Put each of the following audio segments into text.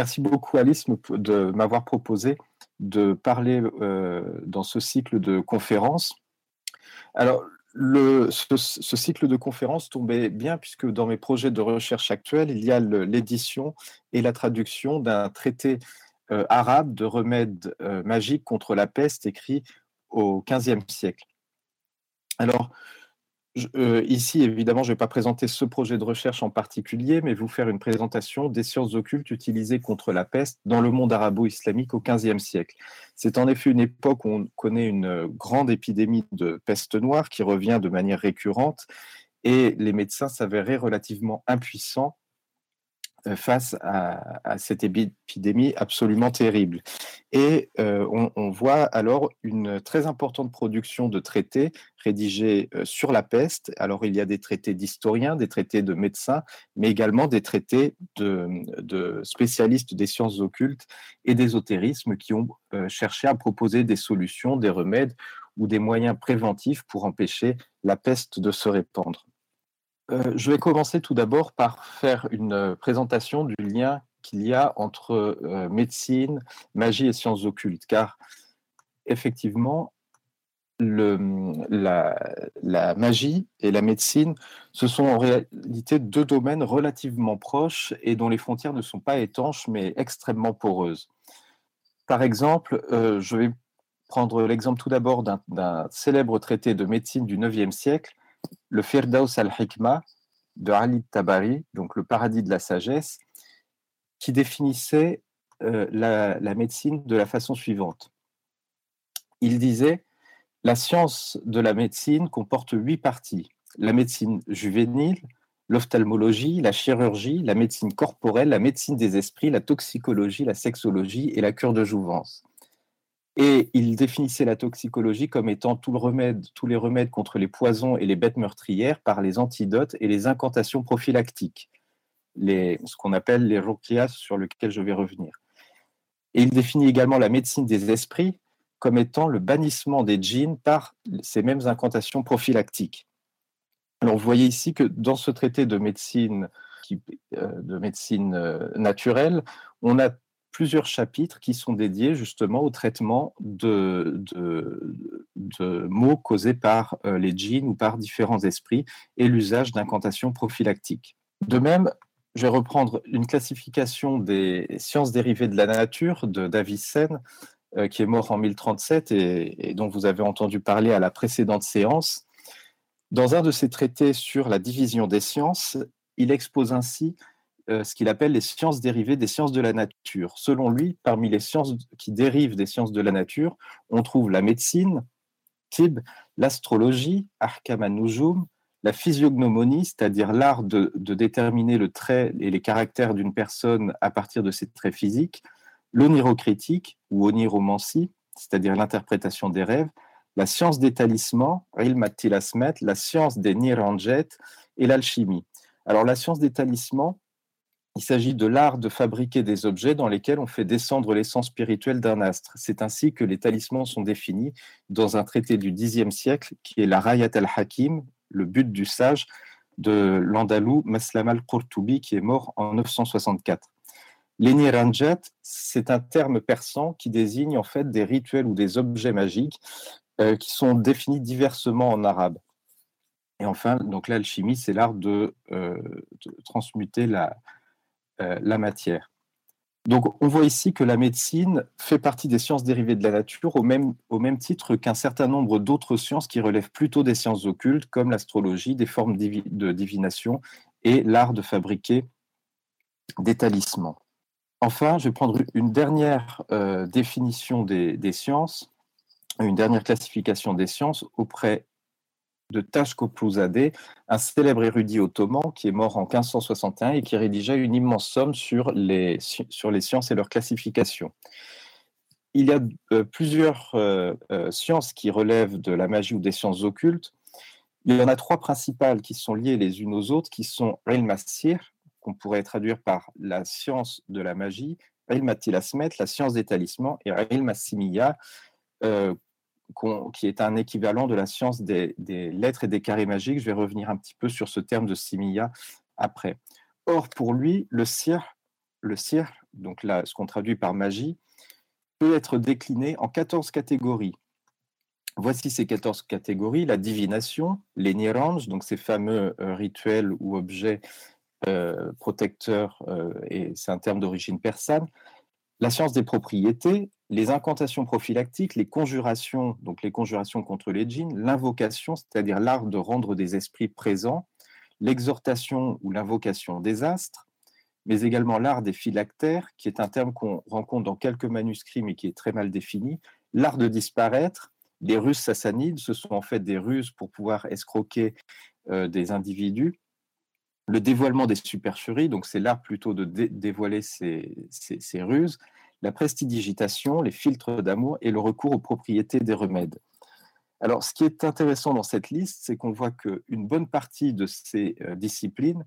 merci beaucoup Alice de m'avoir proposé de parler dans ce cycle de conférences. Alors, ce, cycle de conférences tombait bien puisque dans mes projets de recherche actuels, il y a l'édition et la traduction d'un traité arabe de remèdes magiques contre la peste écrit au XVe siècle. Alors, euh, ici, évidemment, je ne vais pas présenter ce projet de recherche en particulier, mais vous faire une présentation des sciences occultes utilisées contre la peste dans le monde arabo-islamique au XVe siècle. C'est en effet une époque où on connaît une grande épidémie de peste noire qui revient de manière récurrente et les médecins s'avéraient relativement impuissants face à, cette épidémie absolument terrible. Et euh, on, voit alors une très importante production de traités rédigés euh, sur la peste. Alors il y a des traités d'historiens, des traités de médecins, mais également des traités de, spécialistes des sciences occultes et d'ésotérisme qui ont cherché à proposer des solutions, des remèdes ou des moyens préventifs pour empêcher la peste de se répandre. Euh, je vais commencer tout d'abord par faire une euh, présentation du lien qu'il y a entre euh, médecine, magie et sciences occultes, car effectivement, la, magie et la médecine, ce sont en réalité deux domaines relativement proches et dont les frontières ne sont pas étanches, mais extrêmement poreuses. Par exemple, je vais prendre l'exemple tout d'abord d'un célèbre traité de médecine du IXe siècle le Firdaus al-Hikmah de Ali Tabari, donc le paradis de la sagesse, qui définissait euh, la, médecine de la façon suivante. Il disait La science de la médecine comporte huit parties la médecine juvénile, l'ophtalmologie, la chirurgie, la médecine corporelle, la médecine des esprits, la toxicologie, la sexologie et la cure de jouvence. Et il définissait la toxicologie comme étant tous les remèdes contre les poisons et les bêtes meurtrières par les antidotes et les incantations prophylactiques, ce qu'on appelle les ruqyas sur lesquels je vais revenir. Et il définit également la médecine des esprits comme étant le bannissement des djinns par ces mêmes incantations prophylactiques. Alors vous voyez ici que dans ce traité de médecine, euh, de médecine euh, naturelle, on a plusieurs chapitres qui sont dédiés justement au traitement de, de, mots causés par euh, les djinns ou par différents esprits et l'usage d'incantations prophylactiques. De même, je vais reprendre une classification des sciences dérivées de la nature de Davicen, euh, qui est mort en 1037 et, et, dont vous avez entendu parler à la précédente séance. Dans un de ses traités sur la division des sciences, il expose ainsi euh, ce qu'il appelle les sciences dérivées des sciences de la nature. Selon lui, parmi les sciences qui dérivent des sciences de la nature, on trouve la médecine, tib, l'astrologie, la physiognomonie, c'est-à-dire l'art de, déterminer le trait et les caractères d'une personne à partir de ses traits physiques, l'onirocritique ou oniromancie, c'est-à-dire l'interprétation des rêves, la science des talismans, la science des niranjet et l'alchimie. Alors la science des talismans, il s'agit de l'art de fabriquer des objets dans lesquels on fait descendre l'essence spirituelle d'un astre. C'est ainsi que les talismans sont définis dans un traité du Xe siècle qui est la Rayat al-Hakim, le but du sage de l'Andalou Maslam al-Qurtubi qui est mort en 964. L'Eniranjat, c'est un terme persan qui désigne en fait des rituels ou des objets magiques euh, qui sont définis diversement en arabe. Et enfin, donc l'alchimie, c'est l'art de, euh, transmuter la, la matière. Donc on voit ici que la médecine fait partie des sciences dérivées de la nature au même, au même titre qu'un certain nombre d'autres sciences qui relèvent plutôt des sciences occultes comme l'astrologie, des formes de divination et l'art de fabriquer des talismans. Enfin, je vais prendre une dernière euh, définition des, des, sciences, une dernière classification des sciences auprès de Tashkopouzadeh, un célèbre érudit ottoman qui est mort en 1561 et qui rédigea une immense somme sur les, sur les sciences et leur classification. Il y a euh, plusieurs euh, euh, sciences qui relèvent de la magie ou des sciences occultes. Il y en a trois principales qui sont liées les unes aux autres, qui sont ilm qu'on pourrait traduire par la science de la magie, ilm la science des talismans, et qui est un équivalent de la science des, lettres et des carrés magiques. Je vais revenir un petit peu sur ce terme de simia après. Or, pour lui, le sir, le donc là, ce qu'on traduit par magie, peut être décliné en 14 catégories. Voici ces 14 catégories, la divination, les niranj, donc ces fameux euh, rituels ou objets euh, protecteurs, euh, et c'est un terme d'origine persane, la science des propriétés, les incantations prophylactiques, les conjurations, donc les conjurations contre les djinns, l'invocation, c'est-à-dire l'art de rendre des esprits présents, l'exhortation ou l'invocation des astres, mais également l'art des phylactères, qui est un terme qu'on rencontre dans quelques manuscrits, mais qui est très mal défini, l'art de disparaître, les ruses sassanides, ce sont en fait des ruses pour pouvoir escroquer euh, des individus, le dévoilement des supercheries, donc c'est l'art plutôt de dévoiler ces, ruses, la prestidigitation, les filtres d'amour et le recours aux propriétés des remèdes. Alors, ce qui est intéressant dans cette liste, c'est qu'on voit qu'une bonne partie de ces euh, disciplines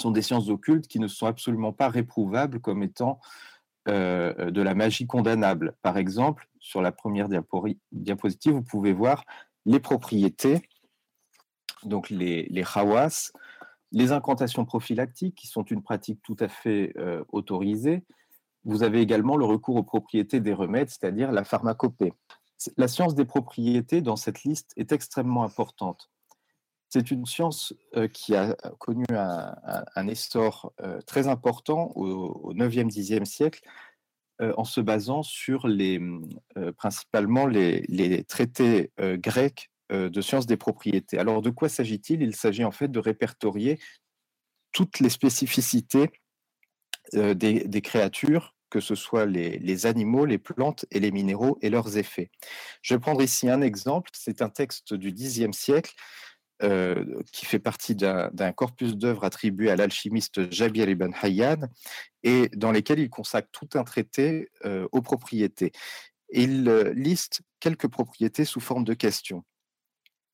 sont des sciences occultes qui ne sont absolument pas réprouvables comme étant euh, de la magie condamnable. Par exemple, sur la première diapositive, vous pouvez voir les propriétés, donc les, les hawas, les incantations prophylactiques, qui sont une pratique tout à fait euh, autorisée. Vous avez également le recours aux propriétés des remèdes, c'est-à-dire la pharmacopée. La science des propriétés dans cette liste est extrêmement importante. C'est une science euh, qui a connu un, essor euh, très important au, 9e, 10e siècle en se basant sur principalement les, traités grecs de science des propriétés. Alors de quoi s'agit-il? Il, s'agit en fait de répertorier toutes les spécificités des, créatures que ce soit les, animaux, les plantes et les minéraux et leurs effets. Je vais prendre ici un exemple, c'est un texte du Xe siècle euh, qui fait partie d'un corpus d'œuvres attribué à l'alchimiste Jabir ibn Hayyan et dans lesquels il consacre tout un traité euh, aux propriétés. Il euh, liste quelques propriétés sous forme de questions.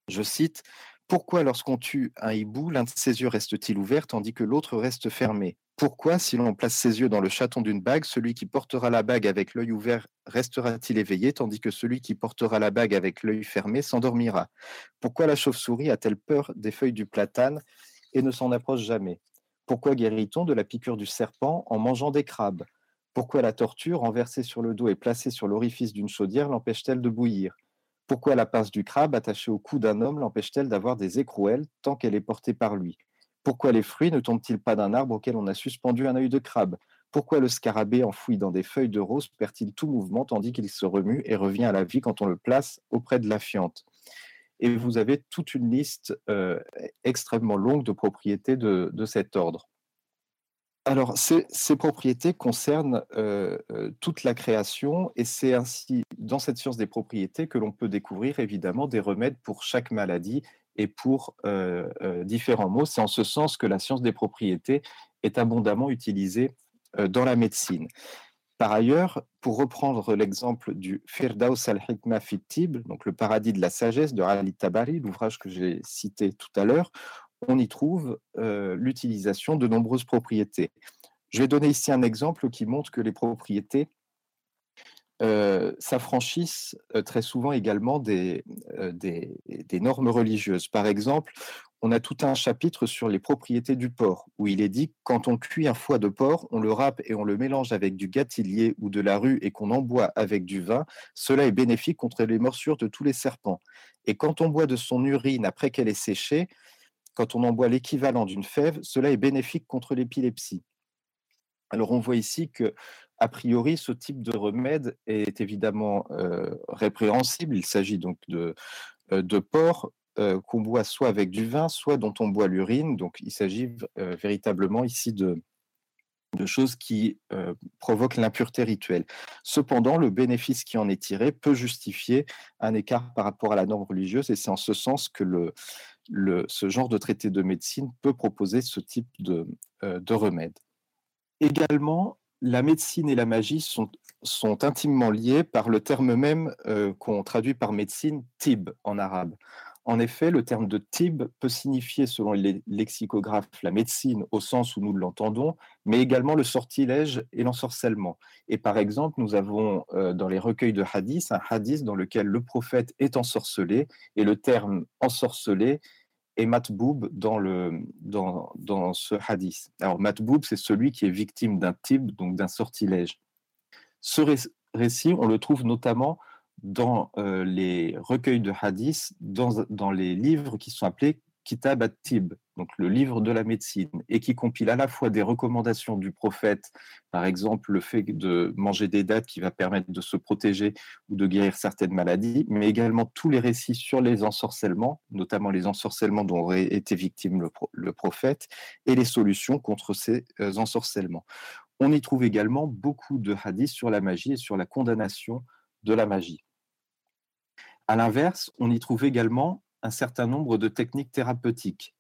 Je cite Pourquoi, lorsqu'on tue un hibou, l'un de ses yeux reste-t-il ouvert tandis que l'autre reste fermé? Pourquoi, si l'on place ses yeux dans le chaton d'une bague, celui qui portera la bague avec l'œil ouvert restera-t-il éveillé, tandis que celui qui portera la bague avec l'œil fermé s'endormira? Pourquoi la chauve-souris a-t-elle peur des feuilles du platane et ne s'en approche jamais? Pourquoi guérit-on de la piqûre du serpent en mangeant des crabes? Pourquoi la tortue, renversée sur le dos et placée sur l'orifice d'une chaudière, l'empêche-t-elle de bouillir? Pourquoi la pince du crabe attachée au cou d'un homme l'empêche-t-elle d'avoir des écrouelles tant qu'elle est portée par lui? Pourquoi les fruits ne tombent-ils pas d'un arbre auquel on a suspendu un œil de crabe? Pourquoi le scarabée enfoui dans des feuilles de rose perd-il tout mouvement tandis qu'il se remue et revient à la vie quand on le place auprès de la fiente Et vous avez toute une liste euh, extrêmement longue de propriétés de, cet ordre. Alors, ces, propriétés concernent euh, euh, toute la création et c'est ainsi dans cette science des propriétés que l'on peut découvrir évidemment des remèdes pour chaque maladie et pour euh, différents mots. C'est en ce sens que la science des propriétés est abondamment utilisée dans la médecine. Par ailleurs, pour reprendre l'exemple du Firdaus al-Hikmah Tib, donc le paradis de la sagesse de Ali Tabari, l'ouvrage que j'ai cité tout à l'heure, on y trouve l'utilisation de nombreuses propriétés. Je vais donner ici un exemple qui montre que les propriétés s'affranchissent très souvent également des, normes religieuses. Par exemple, on a tout un chapitre sur les propriétés du porc, où il est dit quand on cuit un foie de porc, on le râpe et on le mélange avec du gâtillier ou de la rue et qu'on en boit avec du vin, cela est bénéfique contre les morsures de tous les serpents. Et quand on boit de son urine après qu'elle est séchée, quand on en boit l'équivalent d'une fève, cela est bénéfique contre l'épilepsie. Alors on voit ici que a priori, ce type de remède est évidemment euh, répréhensible. Il s'agit donc de, euh, de porcs euh, qu'on boit soit avec du vin, soit dont on boit l'urine. Donc il s'agit véritablement ici de choses qui provoquent l'impureté rituelle. Cependant, le bénéfice qui en est tiré peut justifier un écart par rapport à la norme religieuse, et c'est en ce sens que le, le, ce genre de traité de médecine peut proposer ce type de, de remède. Également, la médecine et la magie sont, sont intimement liées par le terme même euh, qu'on traduit par médecine, tib en arabe. En effet, le terme de tib peut signifier, selon les lexicographes, la médecine au sens où nous l'entendons, mais également le sortilège et l'ensorcellement. Et par exemple, nous avons euh, dans les recueils de hadiths un hadith dans lequel le prophète est ensorcelé, et le terme ensorcelé est matboub dans, le, dans, dans ce hadith. Alors matboub, c'est celui qui est victime d'un type, donc d'un sortilège. Ce récit, on le trouve notamment dans euh, les recueils de hadiths, dans, dans les livres qui sont appelés Kitab at-Tib, donc le livre de la médecine, et qui compile à la fois des recommandations du prophète, par exemple le fait de manger des dates qui va permettre de se protéger ou de guérir certaines maladies, mais également tous les récits sur les ensorcellements, notamment les ensorcellements dont aurait été victime le, prophète, et les solutions contre ces euh, ensorcellements. On y trouve également beaucoup de hadiths sur la magie et sur la condamnation de la magie. À l'inverse, on y trouve également un certain nombre de techniques thérapeutiques.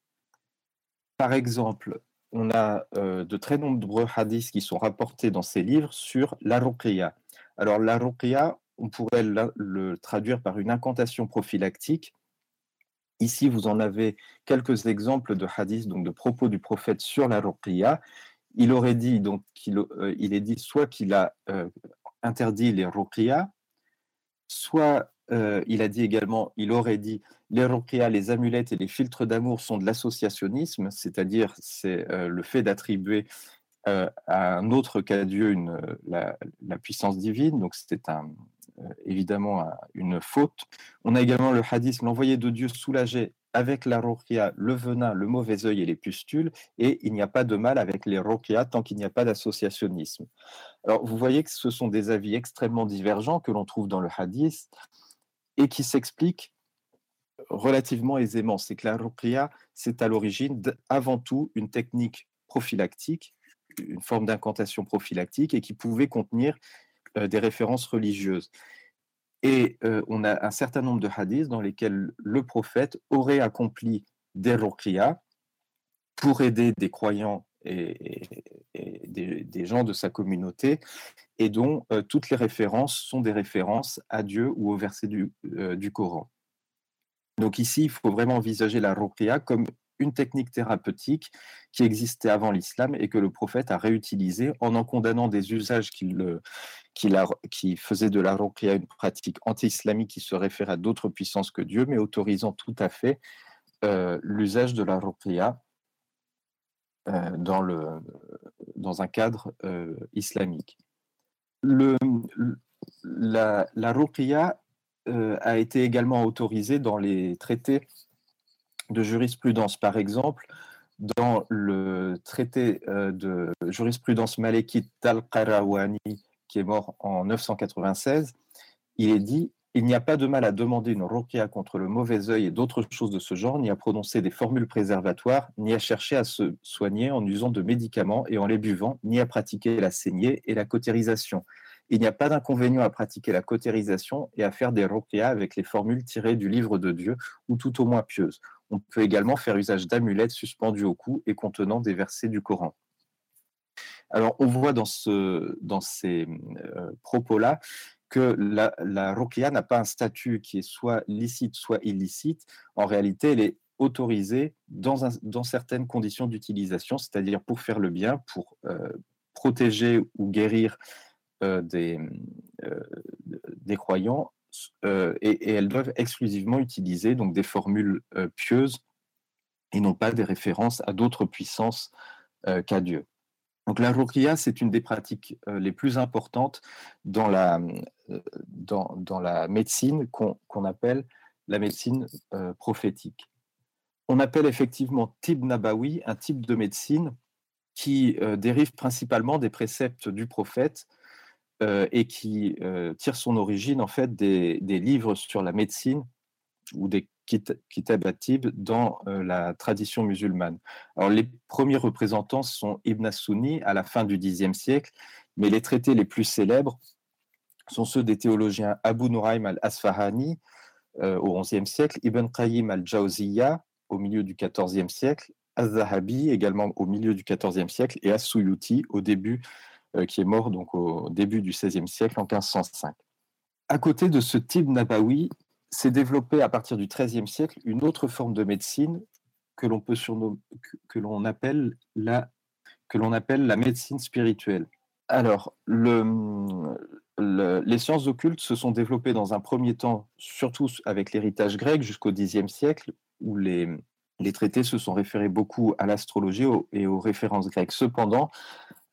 Par exemple, on a euh, de très nombreux hadiths qui sont rapportés dans ces livres sur la ruqya. Alors la ruqya, on pourrait le, traduire par une incantation prophylactique. Ici, vous en avez quelques exemples de hadiths, donc de propos du prophète sur la ruqya. Il aurait dit, donc, euh, il est dit soit qu'il a euh, interdit les ruqya, soit euh, il a dit également, il aurait dit, les ruqya, les amulettes et les filtres d'amour sont de l'associationnisme, c'est-à-dire c'est euh, le fait d'attribuer euh, à un autre qu'à Dieu la, puissance divine, donc c'était évidemment une faute. On a également le hadith, l'envoyé de Dieu soulagé avec la ruqya, le venin, le mauvais œil et les pustules, et il n'y a pas de mal avec les ruqya tant qu'il n'y a pas d'associationnisme. Alors vous voyez que ce sont des avis extrêmement divergents que l'on trouve dans le hadith et qui s'explique relativement aisément. C'est que la ruqya, c'est à l'origine avant tout une technique prophylactique, une forme d'incantation prophylactique et qui pouvait contenir euh, des références religieuses. Et euh, on a un certain nombre de hadiths dans lesquels le prophète aurait accompli des ruqya pour aider des croyants et, des, gens de sa communauté et dont euh, toutes les références sont des références à Dieu ou au verset du, euh, du Coran. Donc ici, il faut vraiment envisager la ruqya comme une technique thérapeutique qui existait avant l'islam et que le prophète a réutilisé en en condamnant des usages qui, le, qui, la, qui faisaient de la ruqya une pratique anti-islamique qui se réfère à d'autres puissances que Dieu, mais autorisant tout à fait euh, l'usage de la ruqya dans, le, dans un cadre islamique le, la, la euh, a été également autorisée dans les traités de jurisprudence. Par exemple, dans le traité euh, de jurisprudence malékite d'Al-Qarawani, qui est mort en 996, il est dit il n'y a pas de mal à demander une ruqya contre le mauvais œil et d'autres choses de ce genre, ni à prononcer des formules préservatoires, ni à chercher à se soigner en usant de médicaments et en les buvant, ni à pratiquer la saignée et la cautérisation. Il n'y a pas d'inconvénient à pratiquer la cautérisation et à faire des ruqya avec les formules tirées du livre de Dieu ou tout au moins pieuses. On peut également faire usage d'amulettes suspendues au cou et contenant des versets du Coran. Alors, on voit dans ces euh, propos-là que la, la n'a pas un statut qui est soit licite, soit illicite. En réalité, elle est autorisée dans, certaines conditions d'utilisation, c'est-à-dire pour faire le bien, pour euh, protéger ou guérir euh, des, euh, des croyants, et, elles doivent exclusivement utiliser donc des formules pieuses et non pas des références à d'autres puissances qu'à Dieu. Donc la ruqya, c'est une des pratiques euh, les plus importantes dans la, euh, dans, dans la médecine qu'on appelle la médecine euh, prophétique. On appelle effectivement tib nabawi un type de médecine qui dérive principalement des préceptes du prophète et qui tire son origine en fait des, des livres sur la médecine ou des Kitab Atib dans euh, la tradition musulmane. Alors, les premiers représentants sont Ibn Sunni à la fin du Xe siècle, mais les traités les plus célèbres sont ceux des théologiens Abu Nuraym al-Asfahani euh, au XIe siècle, Ibn Qayyim al-Jawziyya au milieu du XIVe siècle, Az-Zahabi également au milieu du XIVe siècle et As-Suyuti au début, euh, qui est mort donc au début du XVIe siècle en 1505. À côté de ce type nabawi, s'est développée à partir du XIIIe siècle une autre forme de médecine que l'on peut que, l'on appelle la que l'on appelle la médecine spirituelle. Alors, le, les sciences occultes se sont développées dans un premier temps, surtout avec l'héritage grec jusqu'au Xe siècle, où les, Les traités se sont référés beaucoup à l'astrologie et aux références grecques. Cependant,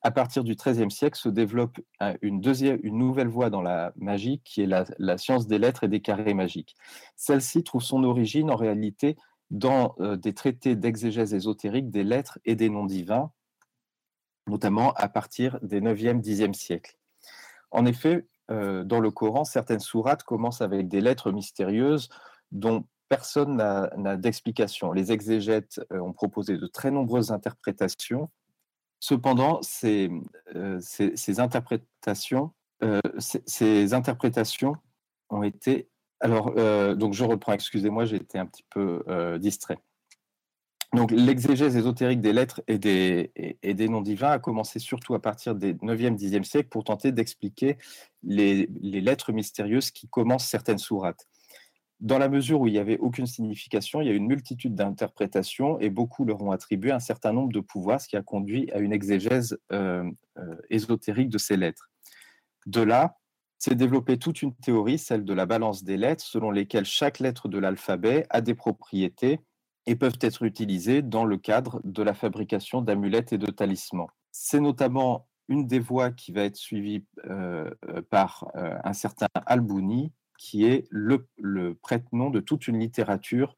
à partir du XIIIe siècle, se développe une, deuxième, une nouvelle voie dans la magie, qui est la, science des lettres et des carrés magiques. Celle-ci trouve son origine en réalité dans euh, des traités d'exégèse ésotérique des lettres et des noms divins, notamment à partir des 9e, 10e siècles. En effet, euh, dans le Coran, certaines sourates commencent avec des lettres mystérieuses dont personne n'a d'explication. Les exégètes euh, ont proposé de très nombreuses interprétations Cependant, ces, euh, interprétations, euh, ces, interprétations ont été. Alors, euh, donc je reprends, excusez-moi, j'ai été un petit peu distrait. Donc, l'exégèse ésotérique des lettres et des, noms divins a commencé surtout à partir des 9e, 10e siècles pour tenter d'expliquer les, les, lettres mystérieuses qui commencent certaines sourates dans la mesure où il n'y avait aucune signification, il y a une multitude d'interprétations et beaucoup leur ont attribué un certain nombre de pouvoirs, ce qui a conduit à une exégèse euh, euh, ésotérique de ces lettres. De là, s'est développée toute une théorie, celle de la balance des lettres, selon lesquelles chaque lettre de l'alphabet a des propriétés et peuvent être utilisées dans le cadre de la fabrication d'amulettes et de talismans. C'est notamment une des voies qui va être suivie euh, par un certain Albouni, qui est le, prête-nom de toute une littérature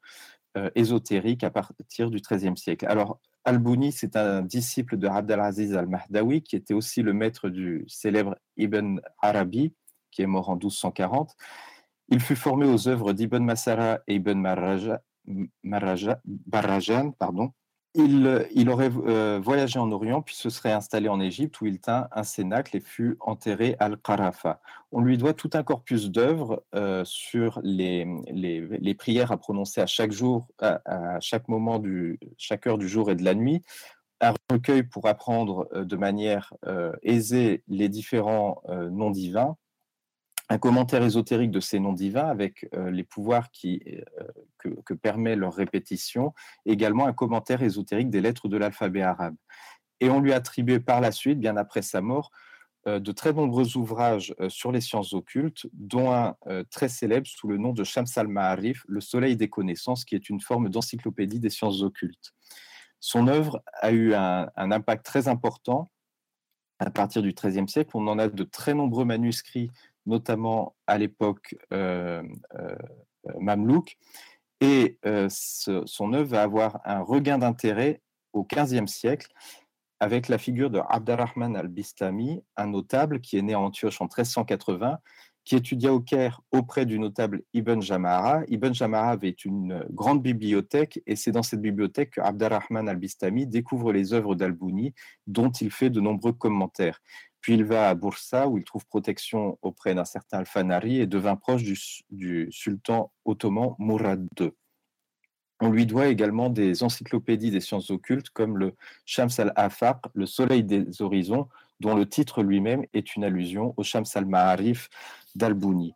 euh, ésotérique à partir du XIIIe siècle. Alors, Al-Bouni, c'est un disciple de Abdelaziz al-Mahdawi, qui était aussi le maître du célèbre Ibn Arabi, qui est mort en 1240. Il fut formé aux œuvres d'Ibn Masara et Ibn Barajan, pardon, il, aurait euh, voyagé en Orient, puis se serait installé en Égypte, où il tint un cénacle et fut enterré à Al-Qarafa. On lui doit tout un corpus d'œuvres euh, sur les, prières à prononcer à chaque jour, à, chaque moment, du, chaque heure du jour et de la nuit, un recueil pour apprendre euh, de manière aisée les différents noms divins, un commentaire ésotérique de ces noms divins avec euh, les pouvoirs qui, euh, que, permet leur répétition, également un commentaire ésotérique des lettres de l'alphabet arabe. Et on lui a attribué par la suite, bien après sa mort, euh, de très nombreux ouvrages sur les sciences occultes, dont un très célèbre sous le nom de Shams al-Ma'arif, Le Soleil des connaissances, qui est une forme d'encyclopédie des sciences occultes. Son œuvre a eu un impact très important à partir du XIIIe siècle. On en a de très nombreux manuscrits notamment à l'époque euh, euh, mamelouk. Et euh, son œuvre va avoir un regain d'intérêt au XVe siècle avec la figure de Abdarrahman al-Bistami, un notable qui est né en Antioche en 1380, qui étudia au Caire auprès du notable Ibn Jamara. Ibn Jamara avait une grande bibliothèque et c'est dans cette bibliothèque que Abdarrahman al-Bistami découvre les œuvres d'Al-Bouni, dont il fait de nombreux commentaires. Puis il va à Bursa où il trouve protection auprès d'un certain Alfanari et devint proche du, sultan ottoman Mourad II. On lui doit également des encyclopédies des sciences occultes comme le Shams al-Afaq, le Soleil des horizons, dont le titre lui-même est une allusion au Shams al-Ma'arif d'Al-Bouni.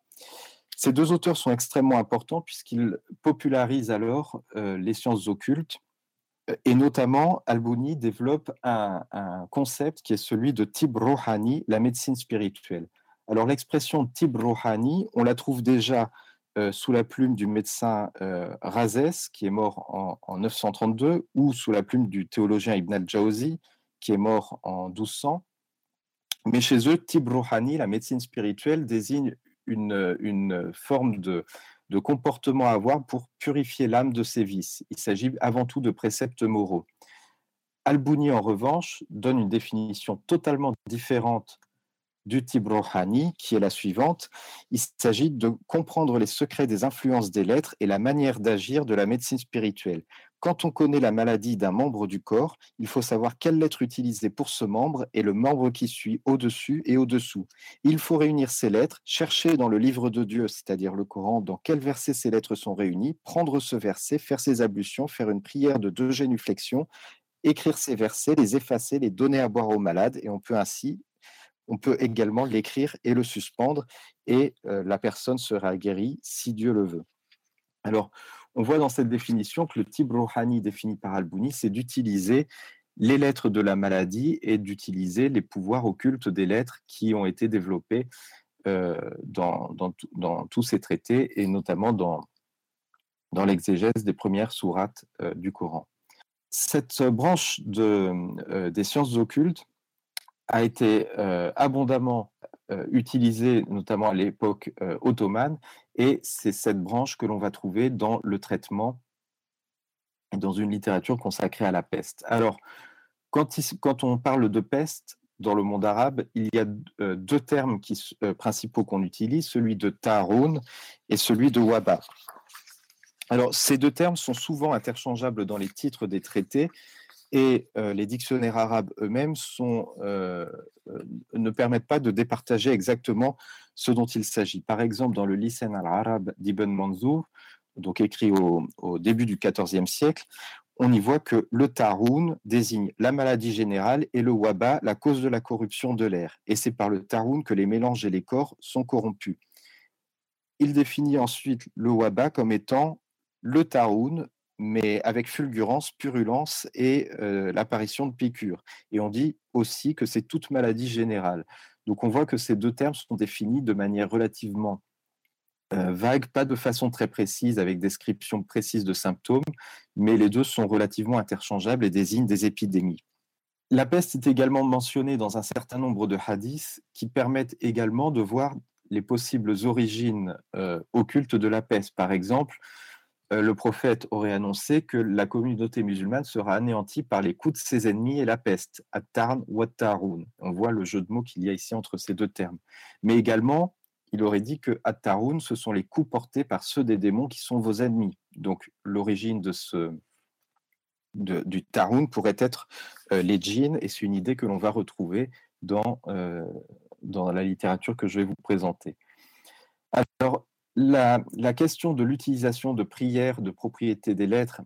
Ces deux auteurs sont extrêmement importants puisqu'ils popularisent alors euh, les sciences occultes et notamment, Albouni développe un, concept qui est celui de Tib Rohani, la médecine spirituelle. Alors l'expression Tib Rohani, on la trouve déjà euh, sous la plume du médecin euh, Razès, qui est mort en, 932, ou sous la plume du théologien Ibn al-Jawzi, qui est mort en 1200. Mais chez eux, Tib Rohani, la médecine spirituelle, désigne une, forme de, de comportements à avoir pour purifier l'âme de ses vices. Il s'agit avant tout de préceptes moraux. Albouni, en revanche, donne une définition totalement différente du type qui est la suivante. Il s'agit de comprendre les secrets des influences des lettres et la manière d'agir de la médecine spirituelle. Quand on connaît la maladie d'un membre du corps, il faut savoir quelle lettre utiliser pour ce membre et le membre qui suit au-dessus et au-dessous. Il faut réunir ces lettres, chercher dans le livre de Dieu, c'est-à-dire le Coran, dans quel verset ces lettres sont réunies, prendre ce verset, faire ses ablutions, faire une prière de deux génuflexions, écrire ces versets, les effacer, les donner à boire aux malades, et on peut ainsi on peut également l'écrire et le suspendre, et euh, la personne sera guérie si Dieu le veut. Alors, on voit dans cette définition que le type Rouhani défini par Al-Bouni, c'est d'utiliser les lettres de la maladie et d'utiliser les pouvoirs occultes des lettres qui ont été développés euh, dans, tous ces traités et notamment dans, dans l'exégèse des premières sourates du Coran. Cette branche de, des sciences occultes a été abondamment utilisée, notamment à l'époque ottomane, et c'est cette branche que l'on va trouver dans le traitement et dans une littérature consacrée à la peste. Alors, quand, on parle de peste, dans le monde arabe, il y a deux termes qui, principaux qu'on utilise, celui de Taroun et celui de Waba. Alors, ces deux termes sont souvent interchangeables dans les titres des traités et les dictionnaires arabes eux-mêmes ne permettent pas de départager exactement ce dont il s'agit. Par exemple, dans le Lisan al-Arab d'Ibn Manzour, donc écrit au, au début du XIVe siècle, on y voit que le taroun désigne la maladie générale et le waba la cause de la corruption de l'air. Et c'est par le taroun que les mélanges et les corps sont corrompus. Il définit ensuite le waba comme étant le taroun, mais avec fulgurance, purulence et l'apparition de piqûres. Et on dit aussi que c'est toute maladie générale. Donc on voit que ces deux termes sont définis de manière relativement vague, pas de façon très précise, avec description précise de symptômes, mais les deux sont relativement interchangeables et désignent des épidémies. La peste est également mentionnée dans un certain nombre de hadiths qui permettent également de voir les possibles origines occultes de la peste. Par exemple, le prophète aurait annoncé que la communauté musulmane sera anéantie par les coups de ses ennemis et la peste, at-tarn ou at-tarun. On voit le jeu de mots qu'il y a ici entre ces deux termes. Mais également, il aurait dit que At-Tarun, ce sont les coups portés par ceux des démons qui sont vos ennemis. Donc l'origine de ce, du Tarun pourrait être euh, les djinns, et c'est une idée que l'on va retrouver dans, euh, dans la littérature que je vais vous présenter. Alors, la, question de l'utilisation de prières, de propriétés des lettres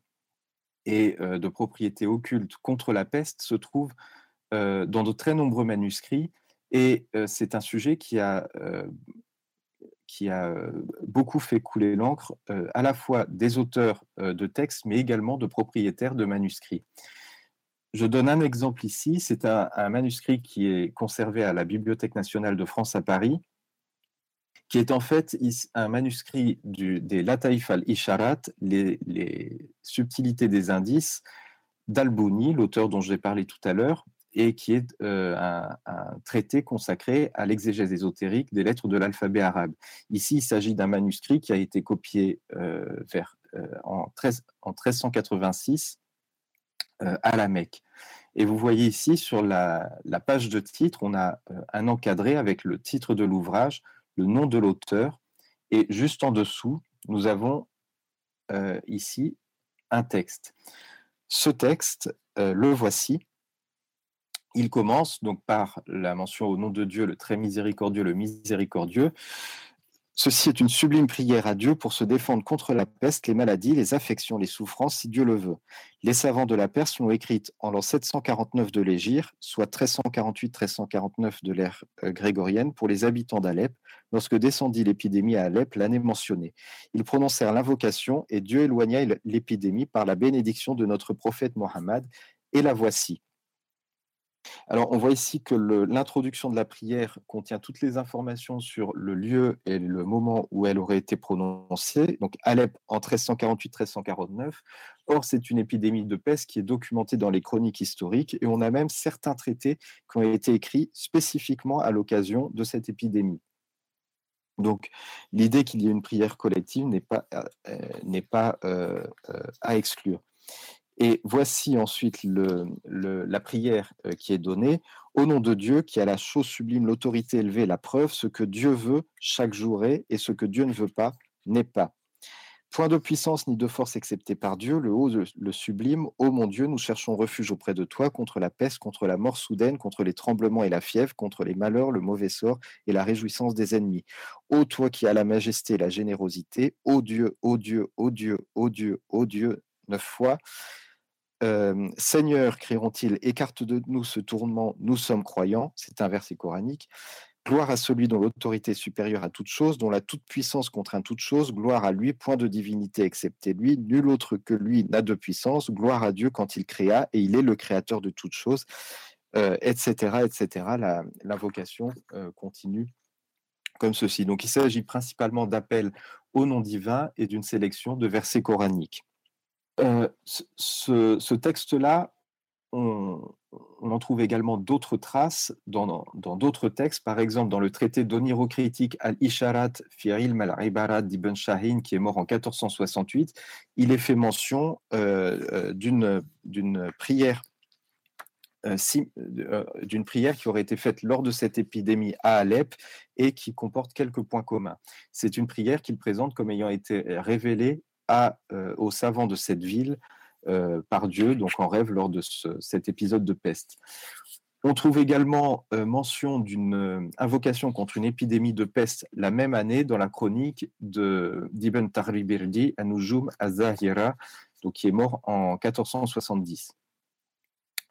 et euh, de propriétés occultes contre la peste se trouve dans de très nombreux manuscrits, et c'est un sujet qui a beaucoup fait couler l'encre, à la fois des auteurs de textes, mais également de propriétaires de manuscrits. Je donne un exemple ici, c'est un, manuscrit qui est conservé à la Bibliothèque nationale de France à Paris, qui est en fait un manuscrit des Lataif al-Isharat, les, subtilités des indices, d'Albouni, l'auteur dont j'ai parlé tout à l'heure, et qui est euh, un, traité consacré à l'exégèse ésotérique des lettres de l'alphabet arabe. Ici, il s'agit d'un manuscrit qui a été copié euh, vers, euh, en, 13, en, 1386 à la Mecque. Et vous voyez ici sur la page de titre, on a un encadré avec le titre de l'ouvrage, le nom de l'auteur, et juste en dessous, nous avons ici un texte. Ce texte, le voici. Il commence donc par la mention au nom de Dieu, le très miséricordieux, le miséricordieux. Ceci est une sublime prière à Dieu pour se défendre contre la peste, les maladies, les affections, les souffrances, si Dieu le veut. Les savants de la Perse l'ont écrite en l'an 749 de l'Égir, soit 1348-1349 de l'ère euh, grégorienne, pour les habitants d'Alep, lorsque descendit l'épidémie à Alep l'année mentionnée. Ils prononcèrent l'invocation et Dieu éloigna l'épidémie par la bénédiction de notre prophète Mohammed, et la voici. Alors, on voit ici que l'introduction de la prière contient toutes les informations sur le lieu et le moment où elle aurait été prononcée. Donc, Alep en 1348-1349. Or, c'est une épidémie de peste qui est documentée dans les chroniques historiques et on a même certains traités qui ont été écrits spécifiquement à l'occasion de cette épidémie. Donc, l'idée qu'il y ait une prière collective n'est pas, euh, euh, euh, à exclure. Et voici ensuite la prière euh, qui est donnée. Au nom de Dieu, qui a la chose sublime, l'autorité élevée, la preuve, ce que Dieu veut, chaque jour est, et ce que Dieu ne veut pas, n'est pas. Point de puissance ni de force excepté par Dieu, le haut, le sublime, ô mon Dieu, nous cherchons refuge auprès de toi contre la peste, contre la mort soudaine, contre les tremblements et la fièvre, contre les malheurs, le mauvais sort et la réjouissance des ennemis. Ô toi qui as la majesté et la générosité, ô Dieu, ô Dieu, ô Dieu, ô Dieu, ô Dieu, neuf fois, Seigneur, crieront-ils, écarte de nous ce tournement, nous sommes croyants. C'est un verset coranique. Gloire à celui dont l'autorité est supérieure à toute chose, dont la toute-puissance contraint toute chose. Gloire à lui, point de divinité excepté lui. Nul autre que lui n'a de puissance. Gloire à Dieu quand il créa, et il est le créateur de toutes choses, etc., etc. L'invocation continue comme ceci. Donc il s'agit principalement d'appels au nom divin et d'une sélection de versets coraniques. Euh, ce, texte-là, on, en trouve également d'autres traces dans d'autres textes, par exemple dans le traité d'onirocritique Al-Isharat fi ilm al-Ibarat d'Ibn Shahin, qui est mort en 1468, il est fait mention euh, d'une prière euh, euh, d'une prière qui aurait été faite lors de cette épidémie à Alep et qui comporte quelques points communs. C'est une prière qu'il présente comme ayant été révélée euh, aux savants de cette ville par Dieu, donc en rêve lors de cet épisode de peste. On trouve également mention d'une invocation contre une épidémie de peste la même année dans la chronique d'Ibn Taribirdi à Nujum Azahira, donc qui est mort en 1470.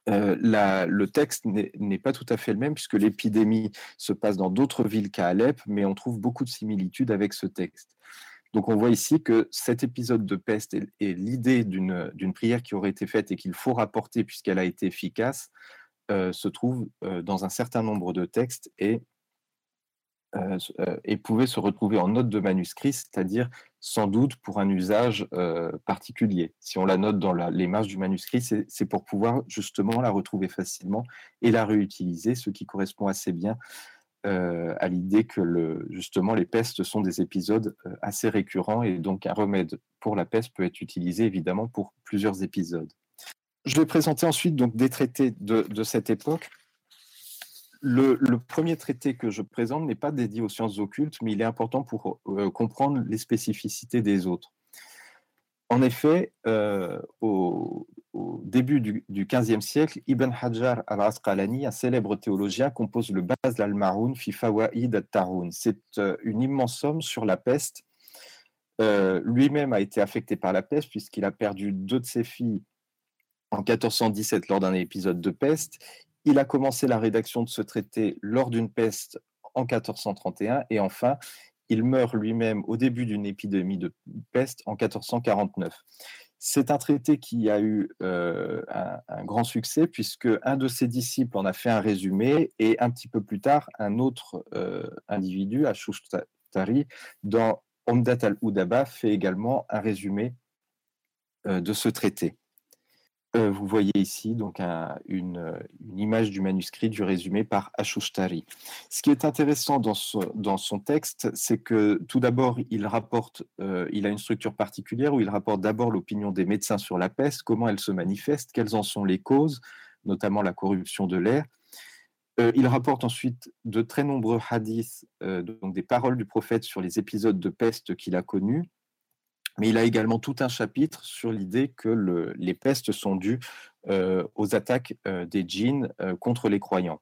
Euh, le texte n'est pas tout à fait le même puisque l'épidémie se passe dans d'autres villes qu'à Alep, mais on trouve beaucoup de similitudes avec ce texte. Donc on voit ici que cet épisode de peste et, l'idée d'une prière qui aurait été faite et qu'il faut rapporter puisqu'elle a été efficace euh, se trouve euh, dans un certain nombre de textes et euh, et pouvait se retrouver en note de manuscrit, c'est-à-dire sans doute pour un usage particulier. Si on la note dans les marges du manuscrit, c'est pour pouvoir justement la retrouver facilement et la réutiliser, ce qui correspond assez bien à l'idée que justement les pestes sont des épisodes assez récurrents et donc un remède pour la peste peut être utilisé évidemment pour plusieurs épisodes. Je vais présenter ensuite donc des traités de cette époque le, premier traité que je présente n'est pas dédié aux sciences occultes, mais il est important pour euh, comprendre les spécificités des autres. En effet, euh, au, début du, XVe siècle, Ibn Hajar al-Asqalani, un célèbre théologien, compose le Baz al-Maroun fi Fawaid al-Taroun. C'est euh, une immense somme sur la peste. Lui-même a été affecté par la peste puisqu'il a perdu deux de ses filles en 1417 lors d'un épisode de peste. Il a commencé la rédaction de ce traité lors d'une peste en 1431 et enfin, il meurt lui-même au début d'une épidémie de peste en 1449. C'est un traité qui a eu euh, un, grand succès puisque un de ses disciples en a fait un résumé et un petit peu plus tard, un autre euh, individu, Ashush-Tari, dans Omdat al-Udaba, fait également un résumé euh, de ce traité. Euh, vous voyez ici donc une, image du manuscrit du résumé par Ashushtari. Ce qui est intéressant dans, son texte, c'est que tout d'abord, il rapporte, euh, il a une structure particulière où il rapporte d'abord l'opinion des médecins sur la peste, comment elle se manifeste, quelles en sont les causes, notamment la corruption de l'air. Euh, il rapporte ensuite de très nombreux hadiths, donc des paroles du prophète sur les épisodes de peste qu'il a connus, mais il a également tout un chapitre sur l'idée que les pestes sont dues euh, aux attaques euh, des djinns euh, contre les croyants.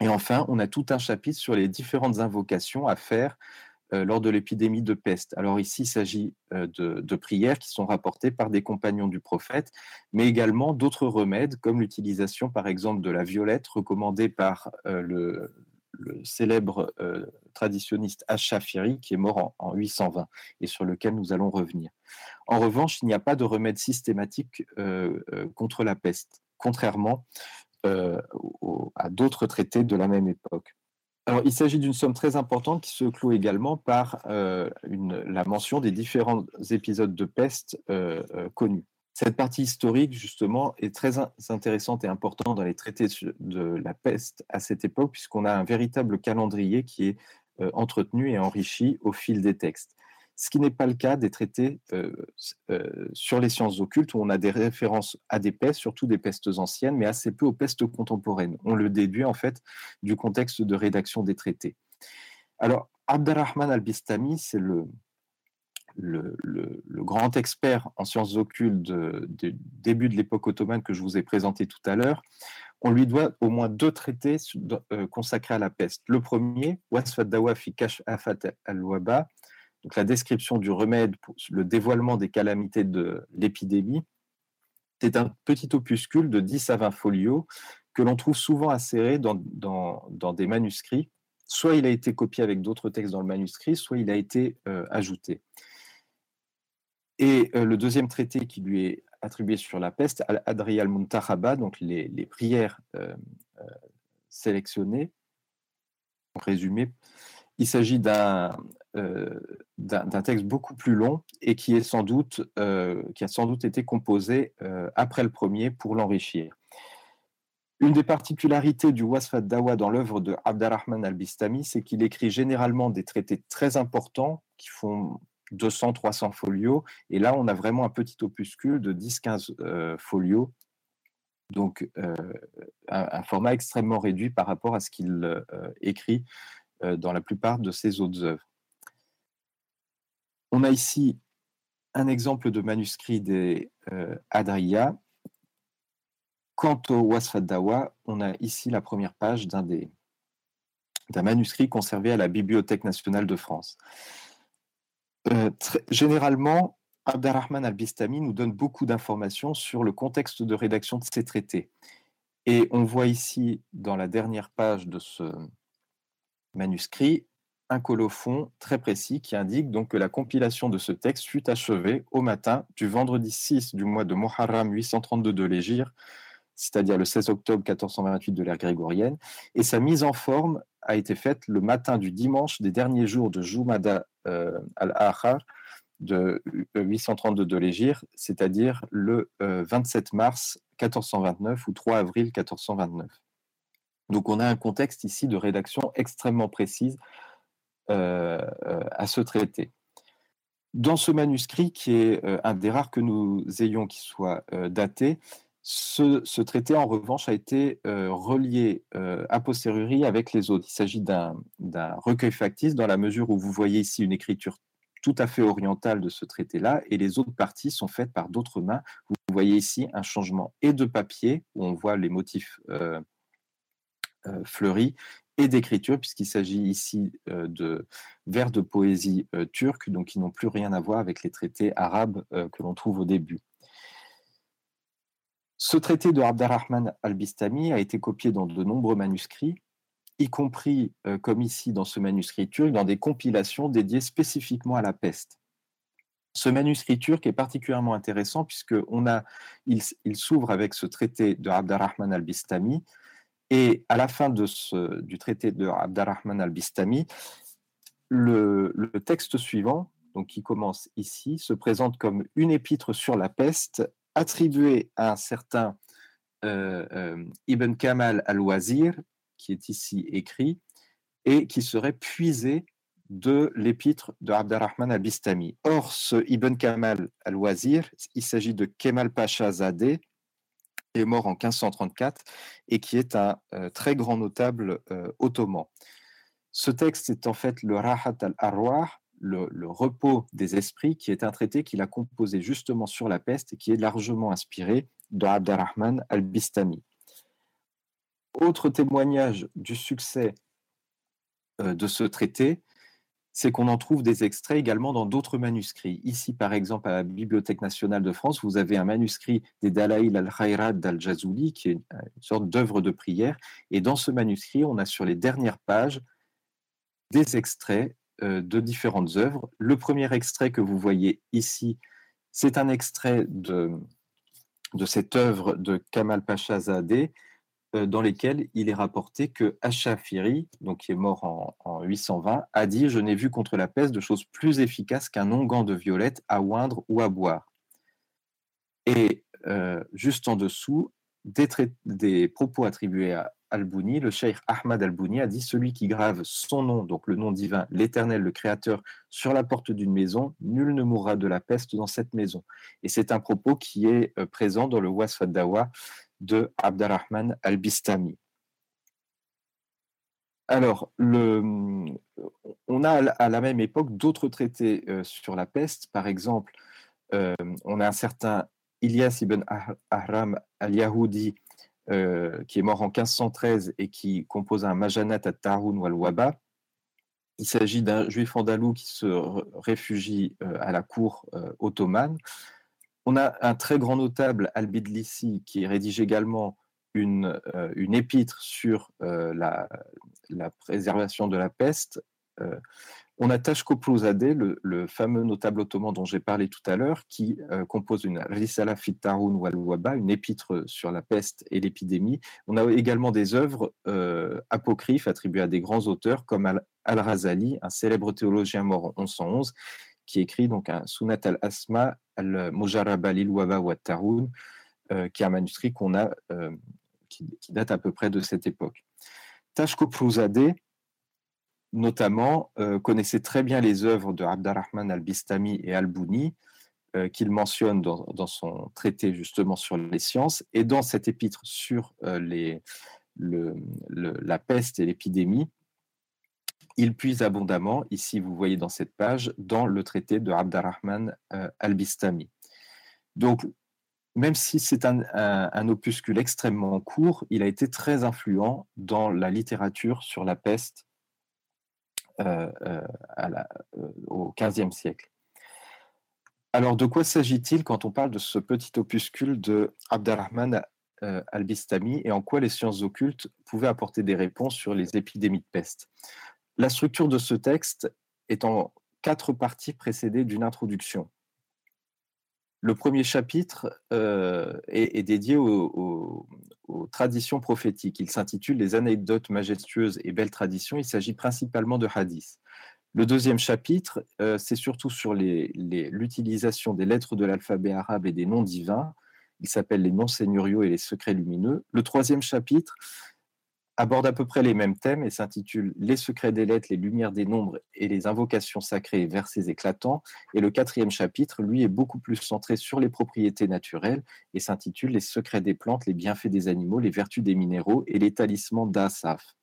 Et enfin, on a tout un chapitre sur les différentes invocations à faire lors de l'épidémie de peste. Alors ici, il s'agit de, de, prières qui sont rapportées par des compagnons du prophète, mais également d'autres remèdes, comme l'utilisation par exemple de la violette recommandée par le, le célèbre euh, traditionniste Ashafiri qui est mort en, 820 et sur lequel nous allons revenir. En revanche, il n'y a pas de remède systématique euh, euh, contre la peste, contrairement à d'autres traités de la même époque. Alors, il s'agit d'une somme très importante qui se clôt également par la mention des différents épisodes de peste connus. Cette partie historique, justement, est très intéressante et importante dans les traités de la peste à cette époque, puisqu'on a un véritable calendrier qui est euh, entretenu et enrichi au fil des textes. Ce qui n'est pas le cas des traités euh, euh, sur les sciences occultes, où on a des références à des pestes, surtout des pestes anciennes, mais assez peu aux pestes contemporaines. On le déduit en fait du contexte de rédaction des traités. Alors, Abdelrahman al-Bistami, c'est le, le, grand expert en sciences occultes du début de l'époque ottomane que je vous ai présenté tout à l'heure, on lui doit au moins deux traités euh, consacrés à la peste. Le premier, Wasfat fi Afat al-Waba, donc la description du remède pour le dévoilement des calamités de l'épidémie. C'est un petit opuscule de 10 à 20 folios que l'on trouve souvent dans, dans, des manuscrits. Soit il a été copié avec d'autres textes dans le manuscrit, soit il a été euh, ajouté. Et euh, le deuxième traité qui lui est attribué sur la peste, Al-Adri al-Muntahaba, donc les, prières euh, euh, sélectionnées, résumé, il s'agit d'un d'un texte beaucoup plus long et qui, est sans doute, qui a sans doute été composé après le premier pour l'enrichir. Une des particularités du Wasfat Dawa dans l'œuvre de Abdarrahman al-Bistami, c'est qu'il écrit généralement des traités très importants qui font 200-300 folios. Et là, on a vraiment un petit opuscule de 10-15 euh, folios. Donc, euh, un, format extrêmement réduit par rapport à ce qu'il euh, écrit dans la plupart de ses autres œuvres. On a ici un exemple de manuscrit des Adriya Quant au Wasfat Dawa, on a ici la première page d'un manuscrit conservé à la Bibliothèque nationale de France. Euh, généralement, Abdarrahman al-Bistami nous donne beaucoup d'informations sur le contexte de rédaction de ces traités. Et on voit ici, dans la dernière page de ce manuscrit, un colophon très précis qui indique donc que la compilation de ce texte fut achevée au matin du vendredi 6 du mois de Muharram 832 de l'Égir, c'est-à-dire le 16 octobre 1428 de l'ère grégorienne, et sa mise en forme a été faite le matin du dimanche des derniers jours de Jumada euh, al-Akhar de 832 euh, de l'Égir, c'est-à-dire le 27 euh, mars 1429 ou 3 avril 1429. Donc on a un contexte ici de rédaction extrêmement précise à ce traité. Dans ce manuscrit, qui est un des rares que nous ayons qui soit daté, ce, traité, en revanche, a été euh, relié euh, a posteriori avec les autres. Il s'agit d'un recueil factice dans la mesure où vous voyez ici une écriture tout à fait orientale de ce traité-là, et les autres parties sont faites par d'autres mains. Vous voyez ici un changement et de papier, où on voit les motifs euh, fleuris, et d'écriture, puisqu'il s'agit ici de vers de poésie turque, donc qui n'ont plus rien à voir avec les traités arabes que l'on trouve au début. Ce traité de Abdarrahman al-Bistami a été copié dans de nombreux manuscrits, y compris, euh, comme ici dans ce manuscrit turc, dans des compilations dédiées spécifiquement à la peste. Ce manuscrit turc est particulièrement intéressant puisque il, s'ouvre avec ce traité de Abdarrahman al-Bistami et à la fin du traité de Abdarrahman al-Bistami, le, le, texte suivant, donc qui commence ici, se présente comme une épître sur la peste attribué à un certain euh, euh, Ibn Kamal al-Wazir, qui est ici écrit, et qui serait puisé de l'épître de Abdarrahman al-Bistami. Or, ce Ibn Kamal al-Wazir, il s'agit de Kemal Pasha Zadeh, qui est mort en 1534 et qui est un euh, très grand notable ottoman. Ce texte est en fait le Rahat al-Arwah, le, repos des esprits, qui est un traité qu'il a composé justement sur la peste et qui est largement inspiré de Abdarrahman al-Bistami. Autre témoignage du succès euh, de ce traité, c'est qu'on en trouve des extraits également dans d'autres manuscrits. Ici, par exemple, à la Bibliothèque nationale de France, vous avez un manuscrit des Dalaïl al-Khayrat d'Al-Jazouli, qui est une sorte d'œuvre de prière. Et dans ce manuscrit, on a sur les dernières pages des extraits de différentes œuvres. Le premier extrait que vous voyez ici, c'est un extrait de, de cette œuvre de Kamal Pacha Zadeh, euh, dans lesquelles il est rapporté que Ashafiri, donc qui est mort en, 820, a dit Je n'ai vu contre la peste de choses plus efficaces qu'un onguent de violette à oindre ou à boire. Et euh, juste en dessous, des, propos attribués à al-Bouni, le cheikh Ahmad al-Bouni a dit Celui qui grave son nom, donc le nom divin, l'Éternel, le Créateur, sur la porte d'une maison, nul ne mourra de la peste dans cette maison. Et c'est un propos qui est euh, présent dans le Wasfat Dawa de Abdarrahman al-Bistami. Alors, on a à la même époque d'autres traités euh, sur la peste. Par exemple, euh, on a un certain Ilyas ibn Ahram al-Yahudi euh, qui est mort en 1513 et qui compose un Majanat à Taroun ou al-Waba. Il s'agit d'un juif andalou qui se réfugie euh, à la cour euh, ottomane. On a un très grand notable, Al-Bidlissi, qui rédige également une, une épître sur la, la, préservation de la peste on a Tashkoplouzadeh, le, fameux notable ottoman dont j'ai parlé tout à l'heure, qui euh, compose une Risala Fitarun wal Waba, une épître sur la peste et l'épidémie. On a également des œuvres euh, apocryphes attribuées à des grands auteurs comme Al-Razali, un célèbre théologien mort en 1111, qui écrit donc un Sunat al-Asma al-Mujarrab al-Waba wa Tarun, euh, qui est un manuscrit qu'on a, qui, date à peu près de cette époque. Tashkoplouzadeh, notamment, euh, connaissait très bien les œuvres de Abdarrahman al-Bistami et al-Bouni, euh, qu'il mentionne dans, son traité justement sur les sciences, et dans cet épître sur euh, la peste et l'épidémie, il puise abondamment, ici vous voyez dans cette page, dans le traité de Abdarrahman al-Bistami. Donc, même si c'est un, opuscule extrêmement court, il a été très influent dans la littérature sur la peste euh, euh, euh, au XVe siècle. Alors, de quoi s'agit-il quand on parle de ce petit opuscule de Abdelrahman al-Bistami et en quoi les sciences occultes pouvaient apporter des réponses sur les épidémies de peste? La structure de ce texte est en quatre parties précédées d'une introduction. Le premier chapitre euh, est, dédié aux, traditions prophétiques. Il s'intitule Les anecdotes majestueuses et belles traditions. Il s'agit principalement de hadiths. Le deuxième chapitre, euh, c'est surtout sur l'utilisation des lettres de l'alphabet arabe et des noms divins. Il s'appelle les noms seigneuriaux et les secrets lumineux. Le troisième chapitre aborde à peu près les mêmes thèmes et s'intitule Les secrets des lettres, les lumières des nombres et les invocations sacrées et versets éclatants. Et le quatrième chapitre, lui, est beaucoup plus centré sur les propriétés naturelles et s'intitule Les secrets des plantes, les bienfaits des animaux, les vertus des minéraux et les talismans d'Asaf.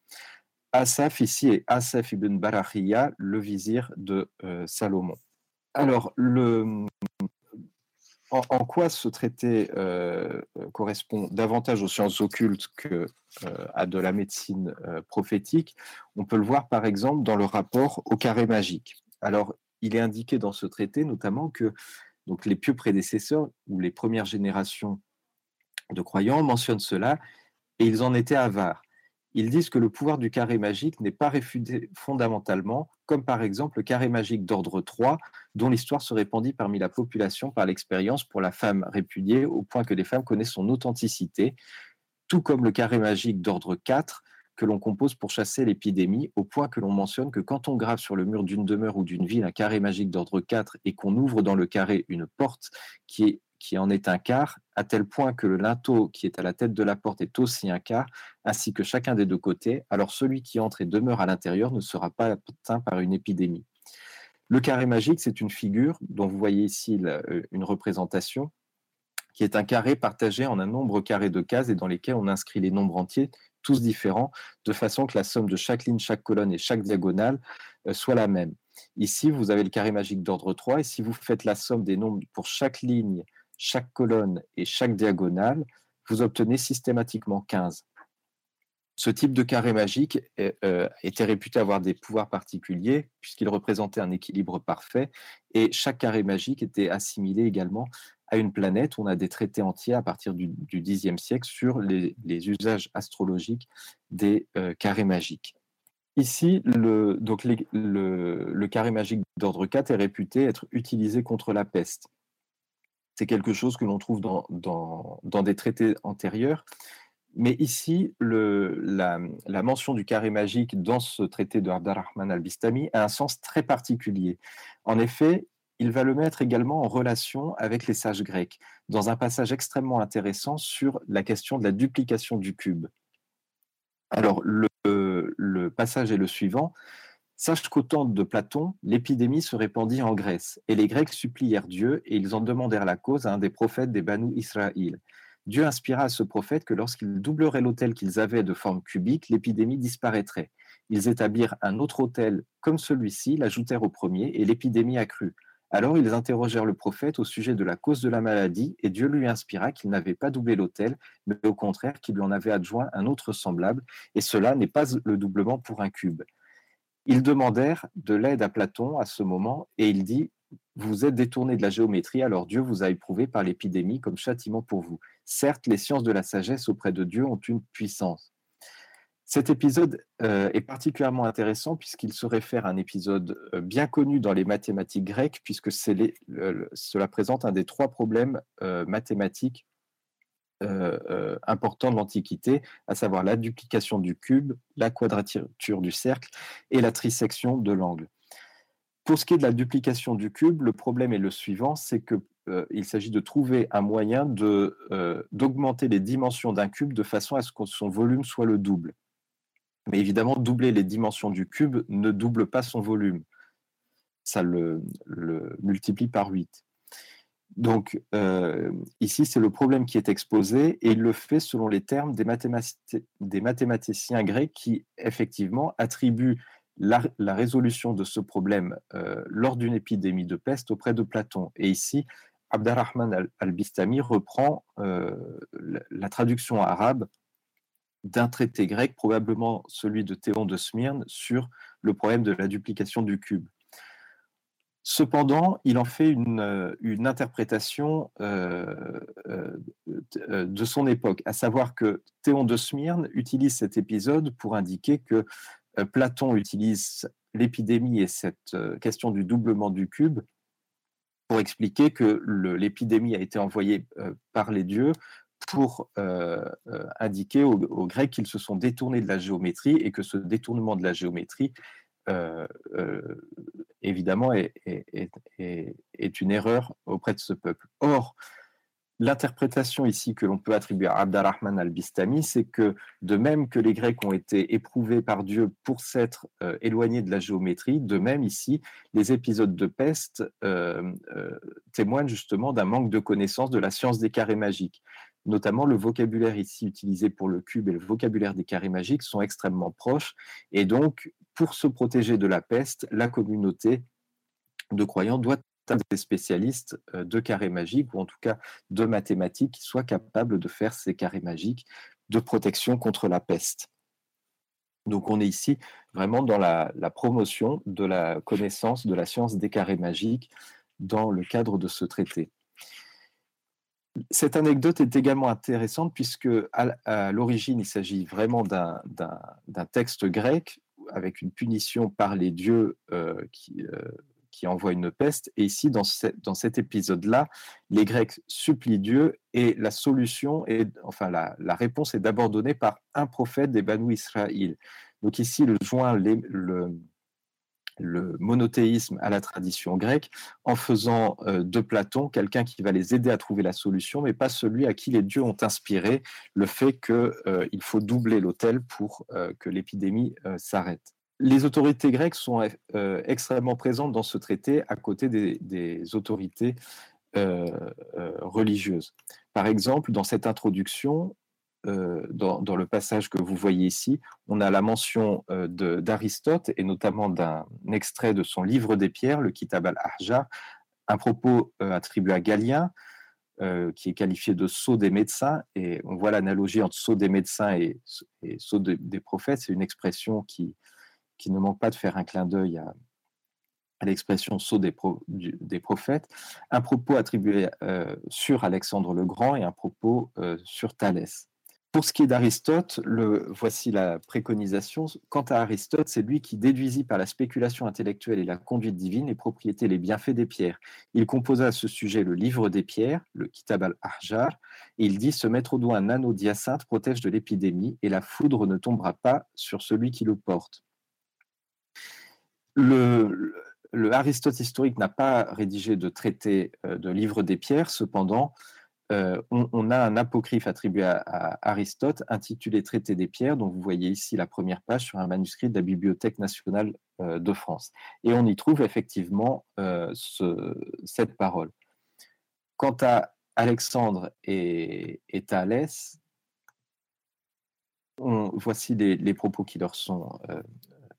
Asaf ici est Asaf ibn Barahiya, le vizir de euh, Salomon. Alors, le, en, quoi ce traité euh, correspond davantage aux sciences occultes que euh, à de la médecine euh, prophétique? On peut le voir par exemple dans le rapport au carré magique. Alors, il est indiqué dans ce traité notamment que donc, les pieux prédécesseurs ou les premières générations de croyants mentionnent cela et ils en étaient avares ils disent que le pouvoir du carré magique n'est pas réfuté fondamentalement, comme par exemple le carré magique d'ordre 3, dont l'histoire se répandit parmi la population par l'expérience pour la femme répudiée, au point que les femmes connaissent son authenticité, tout comme le carré magique d'ordre 4, que l'on compose pour chasser l'épidémie, au point que l'on mentionne que quand on grave sur le mur d'une demeure ou d'une ville un carré magique d'ordre 4 et qu'on ouvre dans le carré une porte qui est qui en est un quart, à tel point que le linteau qui est à la tête de la porte est aussi un quart, ainsi que chacun des deux côtés, alors celui qui entre et demeure à l'intérieur ne sera pas atteint par une épidémie. Le carré magique, c'est une figure dont vous voyez ici euh, une représentation, qui est un carré partagé en un nombre carré de cases et dans lesquelles on inscrit les nombres entiers, tous différents, de façon que la somme de chaque ligne, chaque colonne et chaque diagonale euh, soit la même. Ici, vous avez le carré magique d'ordre 3, et si vous faites la somme des nombres pour chaque ligne, chaque colonne et chaque diagonale, vous obtenez systématiquement 15. Ce type de carré magique euh, était réputé avoir des pouvoirs particuliers puisqu'il représentait un équilibre parfait et chaque carré magique était assimilé également à une planète. On a des traités entiers à partir du, Xe siècle sur les, usages astrologiques des euh, carrés magiques. Ici, le, carré magique d'ordre 4 est réputé être utilisé contre la peste c'est quelque chose que l'on trouve dans, dans, des traités antérieurs. Mais ici, la, mention du carré magique dans ce traité de Abdarrahman al-Bistami a un sens très particulier. En effet, il va le mettre également en relation avec les sages grecs, dans un passage extrêmement intéressant sur la question de la duplication du cube. Alors, le passage est le suivant. Sache qu'au temps de Platon, l'épidémie se répandit en Grèce, et les Grecs supplièrent Dieu, et ils en demandèrent la cause à un des prophètes des Banu Israël. Dieu inspira à ce prophète que lorsqu'ils doubleraient l'autel qu'ils avaient de forme cubique, l'épidémie disparaîtrait. Ils établirent un autre autel comme celui-ci, l'ajoutèrent au premier, et l'épidémie accrut. Alors ils interrogèrent le prophète au sujet de la cause de la maladie, et Dieu lui inspira qu'il n'avait pas doublé l'autel, mais au contraire qu'il lui en avait adjoint un autre semblable, et cela n'est pas le doublement pour un cube. Ils demandèrent de l'aide à Platon à ce moment et il dit Vous êtes détourné de la géométrie, alors Dieu vous a éprouvé par l'épidémie comme châtiment pour vous. Certes, les sciences de la sagesse auprès de Dieu ont une puissance. Cet épisode est particulièrement intéressant puisqu'il se réfère à un épisode bien connu dans les mathématiques grecques, puisque cela présente un des trois problèmes mathématiques importants de l'Antiquité, à savoir la duplication du cube, la quadrature du cercle et la trisection de l'angle. Pour ce qui est de la duplication du cube, le problème est le suivant, c'est qu'il euh, s'agit de trouver un moyen euh, d'augmenter les dimensions d'un cube de façon à ce que son volume soit le double. Mais évidemment, doubler les dimensions du cube ne double pas son volume. Ça le, multiplie par 8. Donc euh, ici, c'est le problème qui est exposé et il le fait selon les termes des, mathématiciens grecs qui, effectivement, attribuent la, résolution de ce problème euh, lors d'une épidémie de peste auprès de Platon. Et ici, Abdarrahman al-Bistami reprend euh, la, traduction arabe d'un traité grec, probablement celui de Théon de Smyrne, sur le problème de la duplication du cube. Cependant, il en fait une, euh, interprétation de son époque, à savoir que Théon de Smyrne utilise cet épisode pour indiquer que euh, Platon utilise l'épidémie et cette euh, question du doublement du cube pour expliquer que l'épidémie a été envoyée euh, par les dieux pour indiquer aux, Grecs qu'ils se sont détournés de la géométrie et que ce détournement de la géométrie, évidemment, est, une erreur auprès de ce peuple. Or, L'interprétation ici que l'on peut attribuer à Abdalrahman al-Bistami, c'est que de même que les Grecs ont été éprouvés par Dieu pour s'être euh, éloignés de la géométrie, de même ici, les épisodes de peste euh, euh, témoignent justement d'un manque de connaissance de la science des carrés magiques. Notamment, le vocabulaire ici utilisé pour le cube et le vocabulaire des carrés magiques sont extrêmement proches. Et donc, pour se protéger de la peste, la communauté de croyants doit des spécialistes euh, de carrés magiques, ou en tout cas de mathématiques, qui soient capables de faire ces carrés magiques de protection contre la peste. Donc on est ici vraiment dans la, promotion de la connaissance de la science des carrés magiques dans le cadre de ce traité. Cette anecdote est également intéressante puisque à, l'origine il s'agit vraiment d'un texte grec avec une punition par les dieux euh, qui, euh, envoie une peste. Et ici, dans, cet épisode-là, les Grecs supplient Dieu et la solution, est, enfin la, la réponse est d'abord donnée par un prophète des Banu Israël. Donc ici, le joint le, le monothéisme à la tradition grecque en faisant euh, de Platon quelqu'un qui va les aider à trouver la solution, mais pas celui à qui les dieux ont inspiré le fait qu'il euh, faut doubler l'autel pour euh, que l'épidémie s'arrête les autorités grecques sont extrêmement présentes dans ce traité à côté des, autorités religieuses. Par exemple, dans cette introduction, dans, le passage que vous voyez ici, on a la mention d'Aristote et notamment d'un extrait de son livre des pierres, le Kitab al-Ahjar, un propos attribué à Galien, qui est qualifié de sceau des médecins. Et on voit l'analogie entre sceau des médecins et, et sceau des prophètes. C'est une expression qui, ne manque pas de faire un clin d'œil à, l'expression saut des, des, prophètes, un propos attribué euh, sur Alexandre le Grand et un propos euh, sur Thalès. Pour ce qui est d'Aristote, voici la préconisation. Quant à Aristote, c'est lui qui déduisit par la spéculation intellectuelle et la conduite divine les propriétés et les bienfaits des pierres. Il composa à ce sujet le livre des pierres, le Kitab al-Ahjar, et il dit Se mettre au doigt un anneau d'hyacinthe protège de l'épidémie, et la foudre ne tombera pas sur celui qui le porte le, Aristote historique n'a pas rédigé de traité euh, de livre des pierres, cependant, euh, on, a un apocryphe attribué à, Aristote intitulé Traité des pierres, dont vous voyez ici la première page sur un manuscrit de la Bibliothèque nationale euh, de France. Et on y trouve effectivement cette parole. Quant à Alexandre et, Thalès, voici les, propos qui leur sont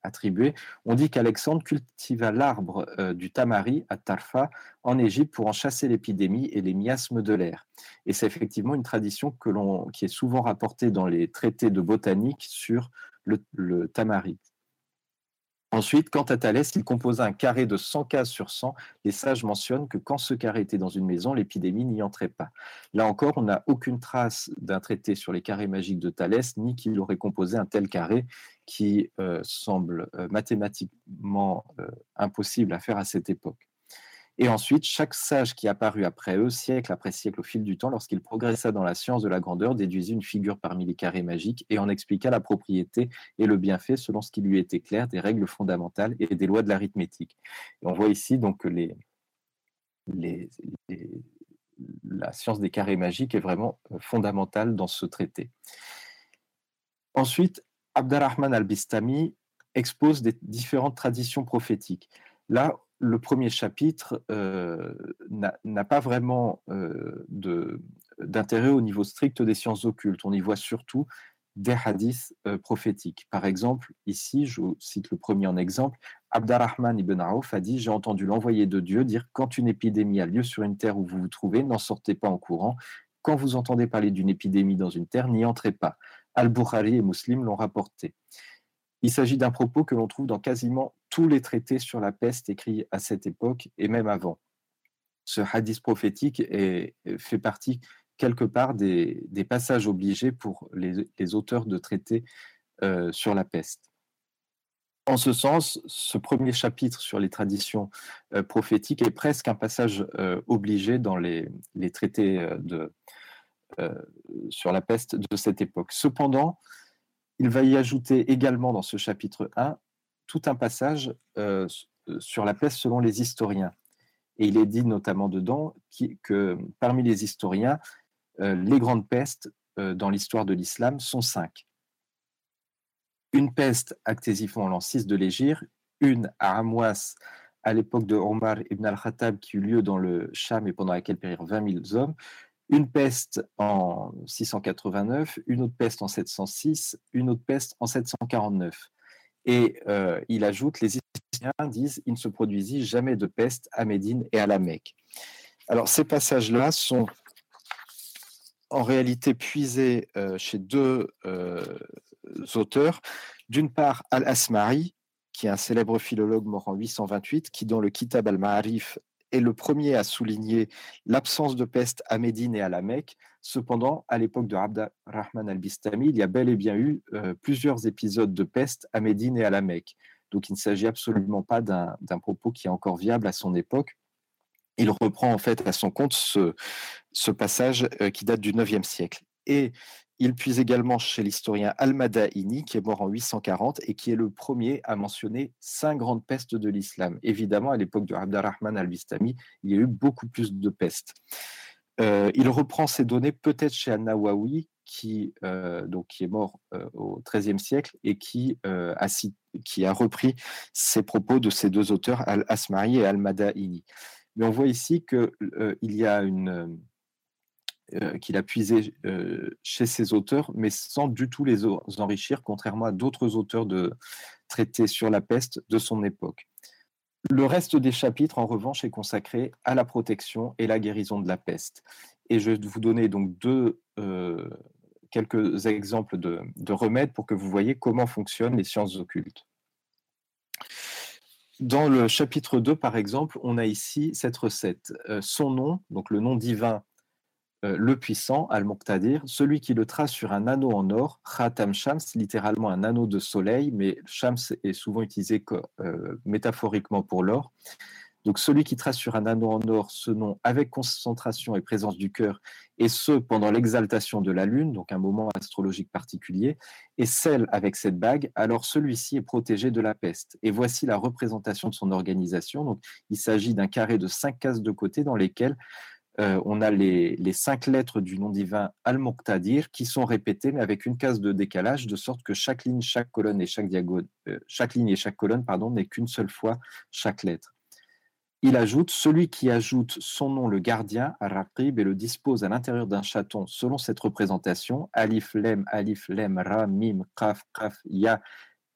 attribué, on dit qu'Alexandre cultiva l'arbre euh, du tamari à Tarfa en Égypte pour en chasser l'épidémie et les miasmes de l'air. Et c'est effectivement une tradition qui est souvent rapportée dans les traités de botanique sur le, tamari. Ensuite, quant à Thalès, il composa un carré de 100 cases sur 100. Les sages mentionnent que quand ce carré était dans une maison, l'épidémie n'y entrait pas. Là encore, on n'a aucune trace d'un traité sur les carrés magiques de Thalès, ni qu'il aurait composé un tel carré qui euh, semble euh, mathématiquement euh, impossible à faire à cette époque. Et ensuite, chaque sage qui apparut après eux, siècle après siècle au fil du temps, lorsqu'il progressa dans la science de la grandeur, déduisit une figure parmi les carrés magiques et en expliqua la propriété et le bienfait selon ce qui lui était clair des règles fondamentales et des lois de l'arithmétique. Et on voit ici donc les, la science des carrés magiques est vraiment euh, fondamentale dans ce traité. Ensuite, Abdarrahman al-Bistami expose des différentes traditions prophétiques. Là, le premier chapitre euh, n'a pas vraiment euh, d'intérêt au niveau strict des sciences occultes. On y voit surtout des hadiths euh, prophétiques. Par exemple, ici, je cite le premier en exemple, Abdarrahman ibn Auf a dit J'ai entendu l'envoyé de Dieu dire Quand une épidémie a lieu sur une terre où vous vous trouvez, n'en sortez pas en courant. Quand vous entendez parler d'une épidémie dans une terre, n'y entrez pas. Al-Bukhari et Muslim l'ont rapporté. Il s'agit d'un propos que l'on trouve dans quasiment tous les traités sur la peste écrits à cette époque et même avant. Ce hadith prophétique est, fait partie quelque part des, passages obligés pour les, auteurs de traités euh, sur la peste. En ce sens, ce premier chapitre sur les traditions euh, prophétiques est presque un passage euh, obligé dans les, traités sur la peste de cette époque. Cependant, il va y ajouter également dans ce chapitre 1 tout un passage euh, euh, sur la peste selon les historiens. Et il est dit notamment dedans que parmi les historiens, euh, les grandes pestes dans l'histoire de l'islam sont cinq. Une peste à Ctésiphon l'an 6 de l'Égir, une à Amouas à l'époque de Omar ibn al-Khattab qui eut lieu dans le Cham et pendant laquelle périrent 20 000 hommes, une peste en 689, une autre peste en 706, une autre peste en 749. Et euh, il ajoute, les historiens disent, il ne se produisit jamais de peste à Médine et à la Mecque. Alors ces passages-là sont en réalité puisés euh, chez deux euh, auteurs. D'une part, Al-Asmari, qui est un célèbre philologue mort en 828, qui dans le Kitab al-Ma'arif est le premier à souligner l'absence de peste à Médine et à la Mecque. Cependant, à l'époque de Rahman al-Bistami, il y a bel et bien eu euh, plusieurs épisodes de peste à Médine et à la Mecque. Donc il ne s'agit absolument pas d'un propos qui est encore viable à son époque. Il reprend en fait à son compte ce, ce passage euh, qui date du IXe siècle. Et il puise également chez l'historien Al-Madaini, qui est mort en 840 et qui est le premier à mentionner cinq grandes pestes de l'islam. Évidemment, à l'époque de Abdarrahman al-Bistami, il y a eu beaucoup plus de pestes. Euh, il reprend ces données peut-être chez Al-Nawawi, qui, euh, qui est mort euh, au XIIIe siècle et qui, a, qui a repris ces propos de ces deux auteurs, Al-Asmari et Al-Madaini. Mais on voit ici qu'il y a une euh, qu'il a puisé euh, chez ses auteurs, mais sans du tout les enrichir, contrairement à d'autres auteurs de traités sur la peste de son époque. Le reste des chapitres, en revanche, est consacré à la protection et la guérison de la peste. Et je vais vous donner donc deux, euh, quelques exemples de, remèdes pour que vous voyez comment fonctionnent les sciences occultes. Dans le chapitre 2, par exemple, on a ici cette recette. son nom, donc le nom divin le puissant, Al-Muqtadir, celui qui le trace sur un anneau en or, Khatam Shams, littéralement un anneau de soleil, mais Shams est souvent utilisé euh, métaphoriquement pour l'or. Donc celui qui trace sur un anneau en or ce nom avec concentration et présence du cœur, et ce pendant l'exaltation de la lune, donc un moment astrologique particulier, et celle avec cette bague, alors celui-ci est protégé de la peste. Et voici la représentation de son organisation. Donc il s'agit d'un carré de cinq cases de côté dans lesquelles euh, on a les, cinq lettres du nom divin Al-Muqtadir qui sont répétées, mais avec une case de décalage, de sorte que chaque ligne, chaque colonne et chaque euh, chaque ligne et chaque colonne, pardon, n'est qu'une seule fois chaque lettre. Il ajoute celui qui ajoute son nom le gardien à Raqib et le dispose à l'intérieur d'un chaton selon cette représentation alif lem alif lem ra mim qaf qaf ya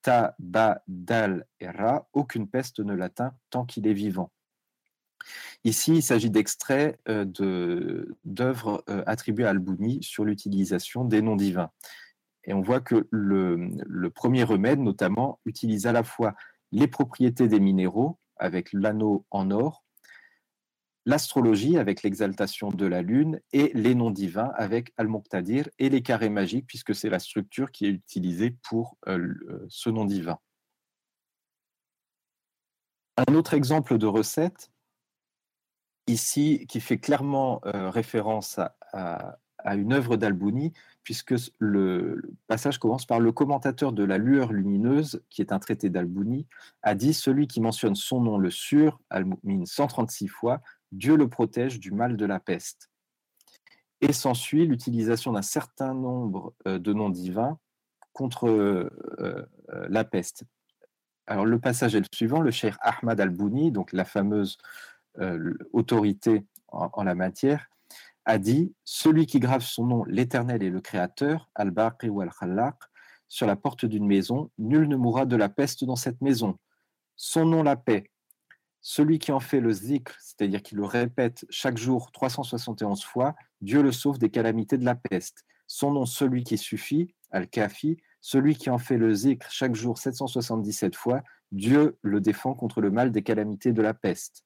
ta ba dal et ra aucune peste ne l'atteint tant qu'il est vivant. Ici, il s'agit d'extraits euh, d'œuvres euh, attribuées à Al-Bouni sur l'utilisation des noms divins. Et on voit que le, premier remède, notamment, utilise à la fois les propriétés des minéraux avec l'anneau en or, l'astrologie avec l'exaltation de la lune et les noms divins avec Al-Muqtadir et les carrés magiques puisque c'est la structure qui est utilisée pour euh, ce nom divin. Un autre exemple de recette, ici, qui fait clairement euh, référence à, une œuvre d'Albouni, puisque le, passage commence par le commentateur de la lueur lumineuse, qui est un traité d'Albouni, a dit Celui qui mentionne son nom le sur, Al-Mu'min, 136 fois, Dieu le protège du mal de la peste. Et s'ensuit l'utilisation d'un certain nombre euh, de noms divins contre euh, la peste. Alors, le passage est le suivant. Le cheikh Ahmad al-Bouni, donc la fameuse autorité en, la matière, a dit Celui qui grave son nom, l'Éternel et le Créateur, al-Baqi ou al-Khallaq, sur la porte d'une maison, nul ne mourra de la peste dans cette maison. Son nom, la paix. Celui qui en fait le zikr, c'est-à-dire qui le répète chaque jour 371 fois, Dieu le sauve des calamités de la peste. Son nom, celui qui suffit, al-Kafi, celui qui en fait le zikr chaque jour 777 fois, Dieu le défend contre le mal des calamités de la peste.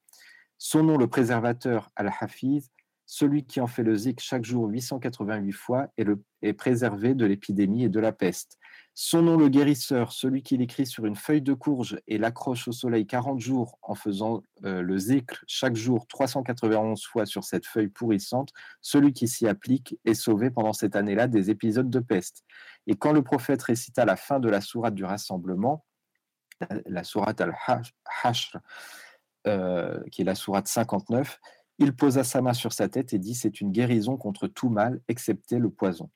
Son nom le préservateur, Al-Hafiz, celui qui en fait le zikr chaque jour 888 fois est, le, est préservé de l'épidémie et de la peste. Son nom le guérisseur, celui qui l'écrit sur une feuille de courge et l'accroche au soleil 40 jours en faisant euh, le zikr chaque jour 391 fois sur cette feuille pourrissante, celui qui s'y applique est sauvé pendant cette année-là des épisodes de peste. Et quand le prophète récita la fin de la sourate du rassemblement, la sourate al-Hashr, euh, qui est la sourate 59, il posa sa main sur sa tête et dit C'est une guérison contre tout mal, excepté le poison.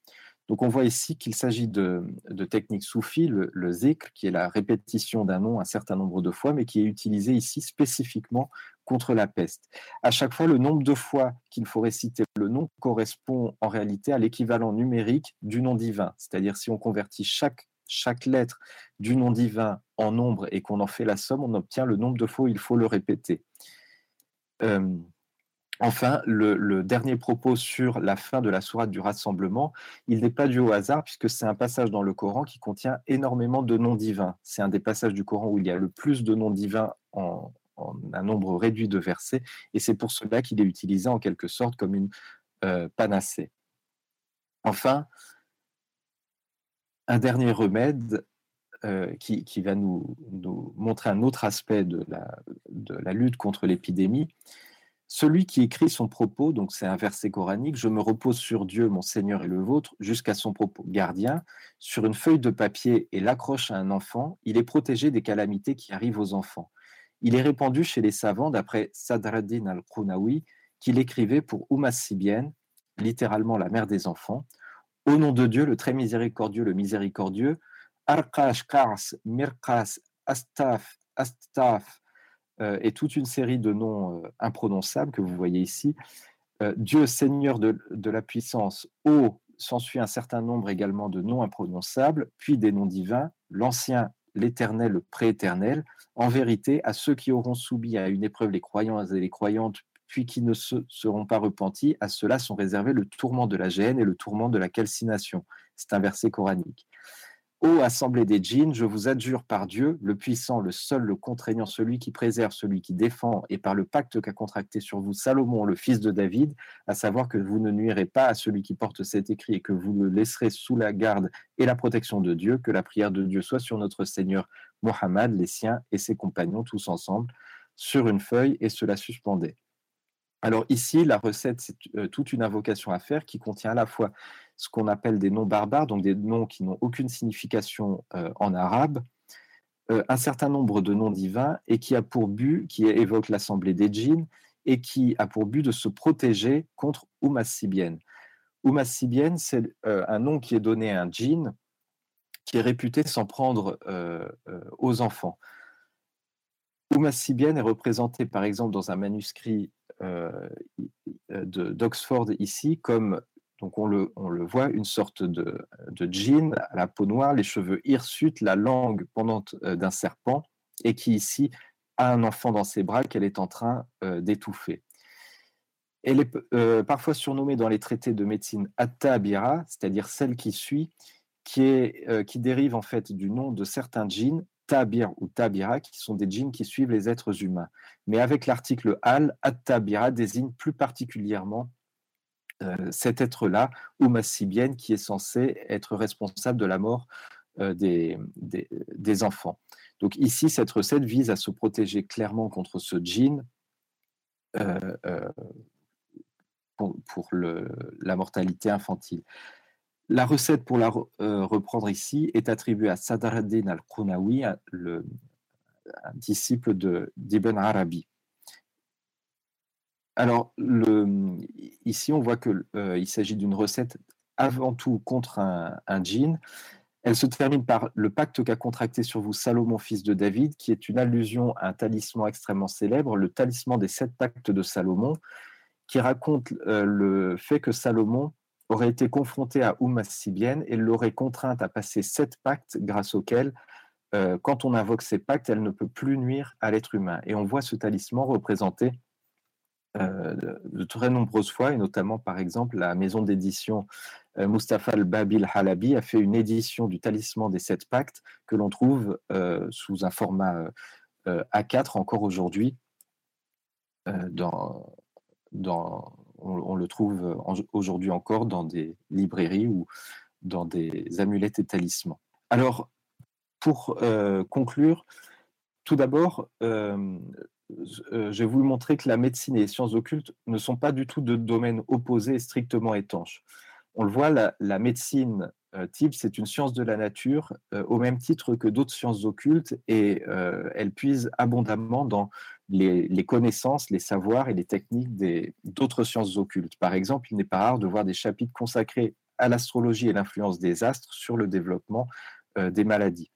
Donc on voit ici qu'il s'agit de, de technique soufie, le, le, zikr, qui est la répétition d'un nom un certain nombre de fois, mais qui est utilisé ici spécifiquement contre la peste. À chaque fois, le nombre de fois qu'il faut réciter le nom correspond en réalité à l'équivalent numérique du nom divin. C'est-à-dire si on convertit chaque, chaque lettre du nom divin en nombre et qu'on en fait la somme, on obtient le nombre de fois où il faut le répéter. Euh, Enfin, le, dernier propos sur la fin de la sourate du rassemblement, il n'est pas dû au hasard puisque c'est un passage dans le Coran qui contient énormément de noms divins. C'est un des passages du Coran où il y a le plus de noms divins en, un nombre réduit de versets et c'est pour cela qu'il est utilisé en quelque sorte comme une euh, panacée. Enfin, un dernier remède euh, qui, va nous, montrer un autre aspect de la lutte contre l'épidémie, celui qui écrit son propos, donc c'est un verset coranique, je me repose sur Dieu, mon Seigneur et le vôtre, jusqu'à son propos gardien, sur une feuille de papier et l'accroche à un enfant, il est protégé des calamités qui arrivent aux enfants. Il est répandu chez les savants, d'après Sadreddin al-Qounawi, qu'il écrivait pour Umas Sibienne, littéralement la mère des enfants. Au nom de Dieu, le très miséricordieux, le miséricordieux, Arkash, Kars, Mirkas, Astaf, Astaf, euh, et toute une série de noms euh, imprononçables que vous voyez ici. Euh, Dieu, Seigneur de, la puissance, O, s'ensuit un certain nombre également de noms imprononçables, puis des noms divins, l'Ancien, l'Éternel, le Prééternel. En vérité, à ceux qui auront soumis à une épreuve les croyants et les croyantes, puis qui ne se seront pas repentis, à ceux-là sont réservés le tourment de la gêne et le tourment de la calcination. C'est un verset coranique. Ô assemblée des djinns, je vous adjure par Dieu, le puissant, le seul, le contraignant, celui qui préserve, celui qui défend, et par le pacte qu'a contracté sur vous Salomon, le fils de David, à savoir que vous ne nuirez pas à celui qui porte cet écrit et que vous le laisserez sous la garde et la protection de Dieu, que la prière de Dieu soit sur notre Seigneur Mohammed, les siens et ses compagnons, tous ensemble, sur une feuille, et cela suspendait. Alors ici, la recette, c'est euh, toute une invocation à faire qui contient à la fois ce qu'on appelle des noms barbares, donc des noms qui n'ont aucune signification euh, en arabe, euh, un certain nombre de noms divins et qui a pour but, qui évoque l'assemblée des djinns et qui a pour but de se protéger contre Umassibienne. Umassibienne, c'est euh, un nom qui est donné à un djinn qui est réputé s'en prendre aux enfants. Umassibienne est représenté par exemple dans un manuscrit d'Oxford ici comme on le, voit, une sorte de, de djinn à la peau noire, les cheveux hirsutes, la langue pendante euh, d'un serpent, et qui ici a un enfant dans ses bras qu'elle est en train euh, d'étouffer. Elle est euh, parfois surnommée dans les traités de médecine Atta-Abira, c'est-à-dire celle qui suit, qui, est, dérive en fait du nom de certains djinns, tabir ou tabira, qui sont des djinns qui suivent les êtres humains. Mais avec l'article al, at-tabira désigne plus particulièrement euh, cet être-là, ou Massibienne, qui est censé être responsable de la mort euh, des, enfants. Donc ici, cette recette vise à se protéger clairement contre ce djinn euh, pour, la mortalité infantile. La recette, pour la reprendre ici, est attribuée à Sadr ad-Din al-Qunawi, un disciple d'Ibn Arabi. Alors, ici, on voit qu'il euh, s'agit d'une recette avant tout contre un, un djinn. Elle se termine par le pacte qu'a contracté sur vous Salomon, fils de David, qui est une allusion à un talisman extrêmement célèbre, le talisman des sept pactes de Salomon, qui raconte euh, le fait que Salomon aurait été confronté à Oumma Sibienne et l'aurait contrainte à passer sept pactes grâce auxquels, euh, quand on invoque ces pactes, elle ne peut plus nuire à l'être humain. Et on voit ce talisman représenté euh, de très nombreuses fois, et notamment par exemple la maison d'édition euh, Mustafa al-Babil Halabi a fait une édition du Talisman des Sept Pactes que l'on trouve euh, sous un format A4 encore aujourd'hui. Dans, dans, on, le trouve aujourd'hui encore dans des librairies ou dans des amulettes et talismans. Alors, pour conclure, tout d'abord, euh, je vais vous montrer que la médecine et les sciences occultes ne sont pas du tout de domaines opposés et strictement étanches. On le voit, la, médecine euh, type, c'est une science de la nature euh, au même titre que d'autres sciences occultes et elle puise abondamment dans les, connaissances, les savoirs et les techniques d'autres sciences occultes. Par exemple, il n'est pas rare de voir des chapitres consacrés à l'astrologie et l'influence des astres sur le développement des maladies.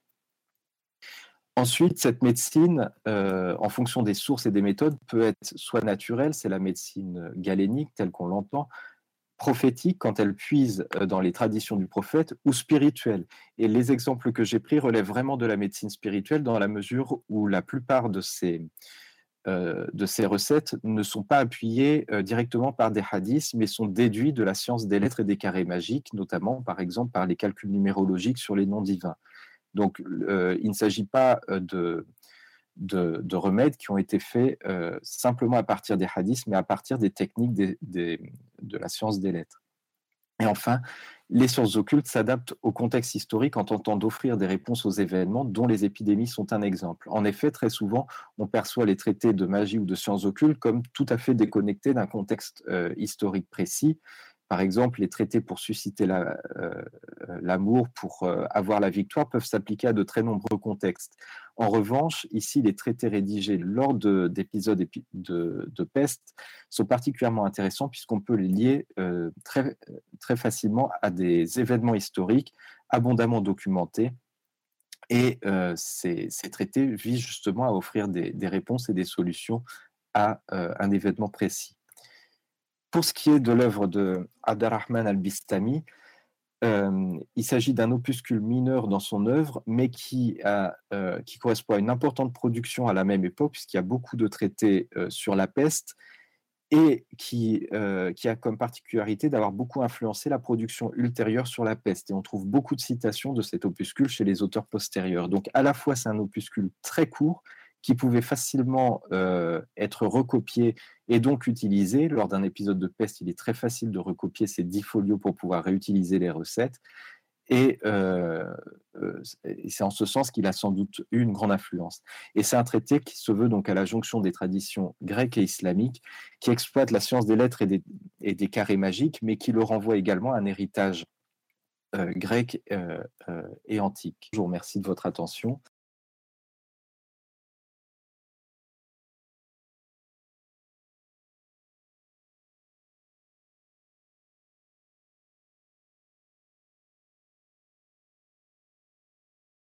Ensuite, cette médecine, euh, en fonction des sources et des méthodes, peut être soit naturelle, c'est la médecine galénique telle qu'on l'entend, prophétique quand elle puise euh, dans les traditions du prophète, ou spirituelle. Et les exemples que j'ai pris relèvent vraiment de la médecine spirituelle dans la mesure où la plupart de ces, euh, de ces recettes ne sont pas appuyées directement par des hadiths, mais sont déduits de la science des lettres et des carrés magiques, notamment par exemple par les calculs numérologiques sur les noms divins. Donc, euh, il ne s'agit pas euh, de, de, remèdes qui ont été faits euh, simplement à partir des hadiths, mais à partir des techniques de la science des lettres. Et enfin, les sciences occultes s'adaptent au contexte historique en tentant d'offrir des réponses aux événements dont les épidémies sont un exemple. En effet, très souvent, on perçoit les traités de magie ou de sciences occultes comme tout à fait déconnectés d'un contexte historique précis, par exemple, les traités pour susciter euh, l'amour, pour euh, avoir la victoire, peuvent s'appliquer à de très nombreux contextes. En revanche, ici, les traités rédigés lors d'épisodes de, peste sont particulièrement intéressants puisqu'on peut les lier euh, très, facilement à des événements historiques abondamment documentés. Et ces, traités visent justement à offrir des réponses et des solutions à un événement précis. Pour ce qui est de l'œuvre de Abdelrahman al-Bistami, euh, il s'agit d'un opuscule mineur dans son œuvre, mais qui, euh, qui, correspond à une importante production à la même époque, puisqu'il y a beaucoup de traités euh, sur la peste, et qui, qui a comme particularité d'avoir beaucoup influencé la production ultérieure sur la peste. Et on trouve beaucoup de citations de cet opuscule chez les auteurs postérieurs. Donc à la fois c'est un opuscule très court, qui pouvait facilement euh, être recopié et donc utilisé. Lors d'un épisode de peste, il est très facile de recopier ces 10 folios pour pouvoir réutiliser les recettes. Euh, euh, et, c'est en ce sens qu'il a sans doute eu une grande influence. Et c'est un traité qui se veut donc à la jonction des traditions grecques et islamiques, qui exploite la science des lettres et des, et des carrés magiques, mais qui le renvoie également à un héritage grec et antique. Je vous remercie de votre attention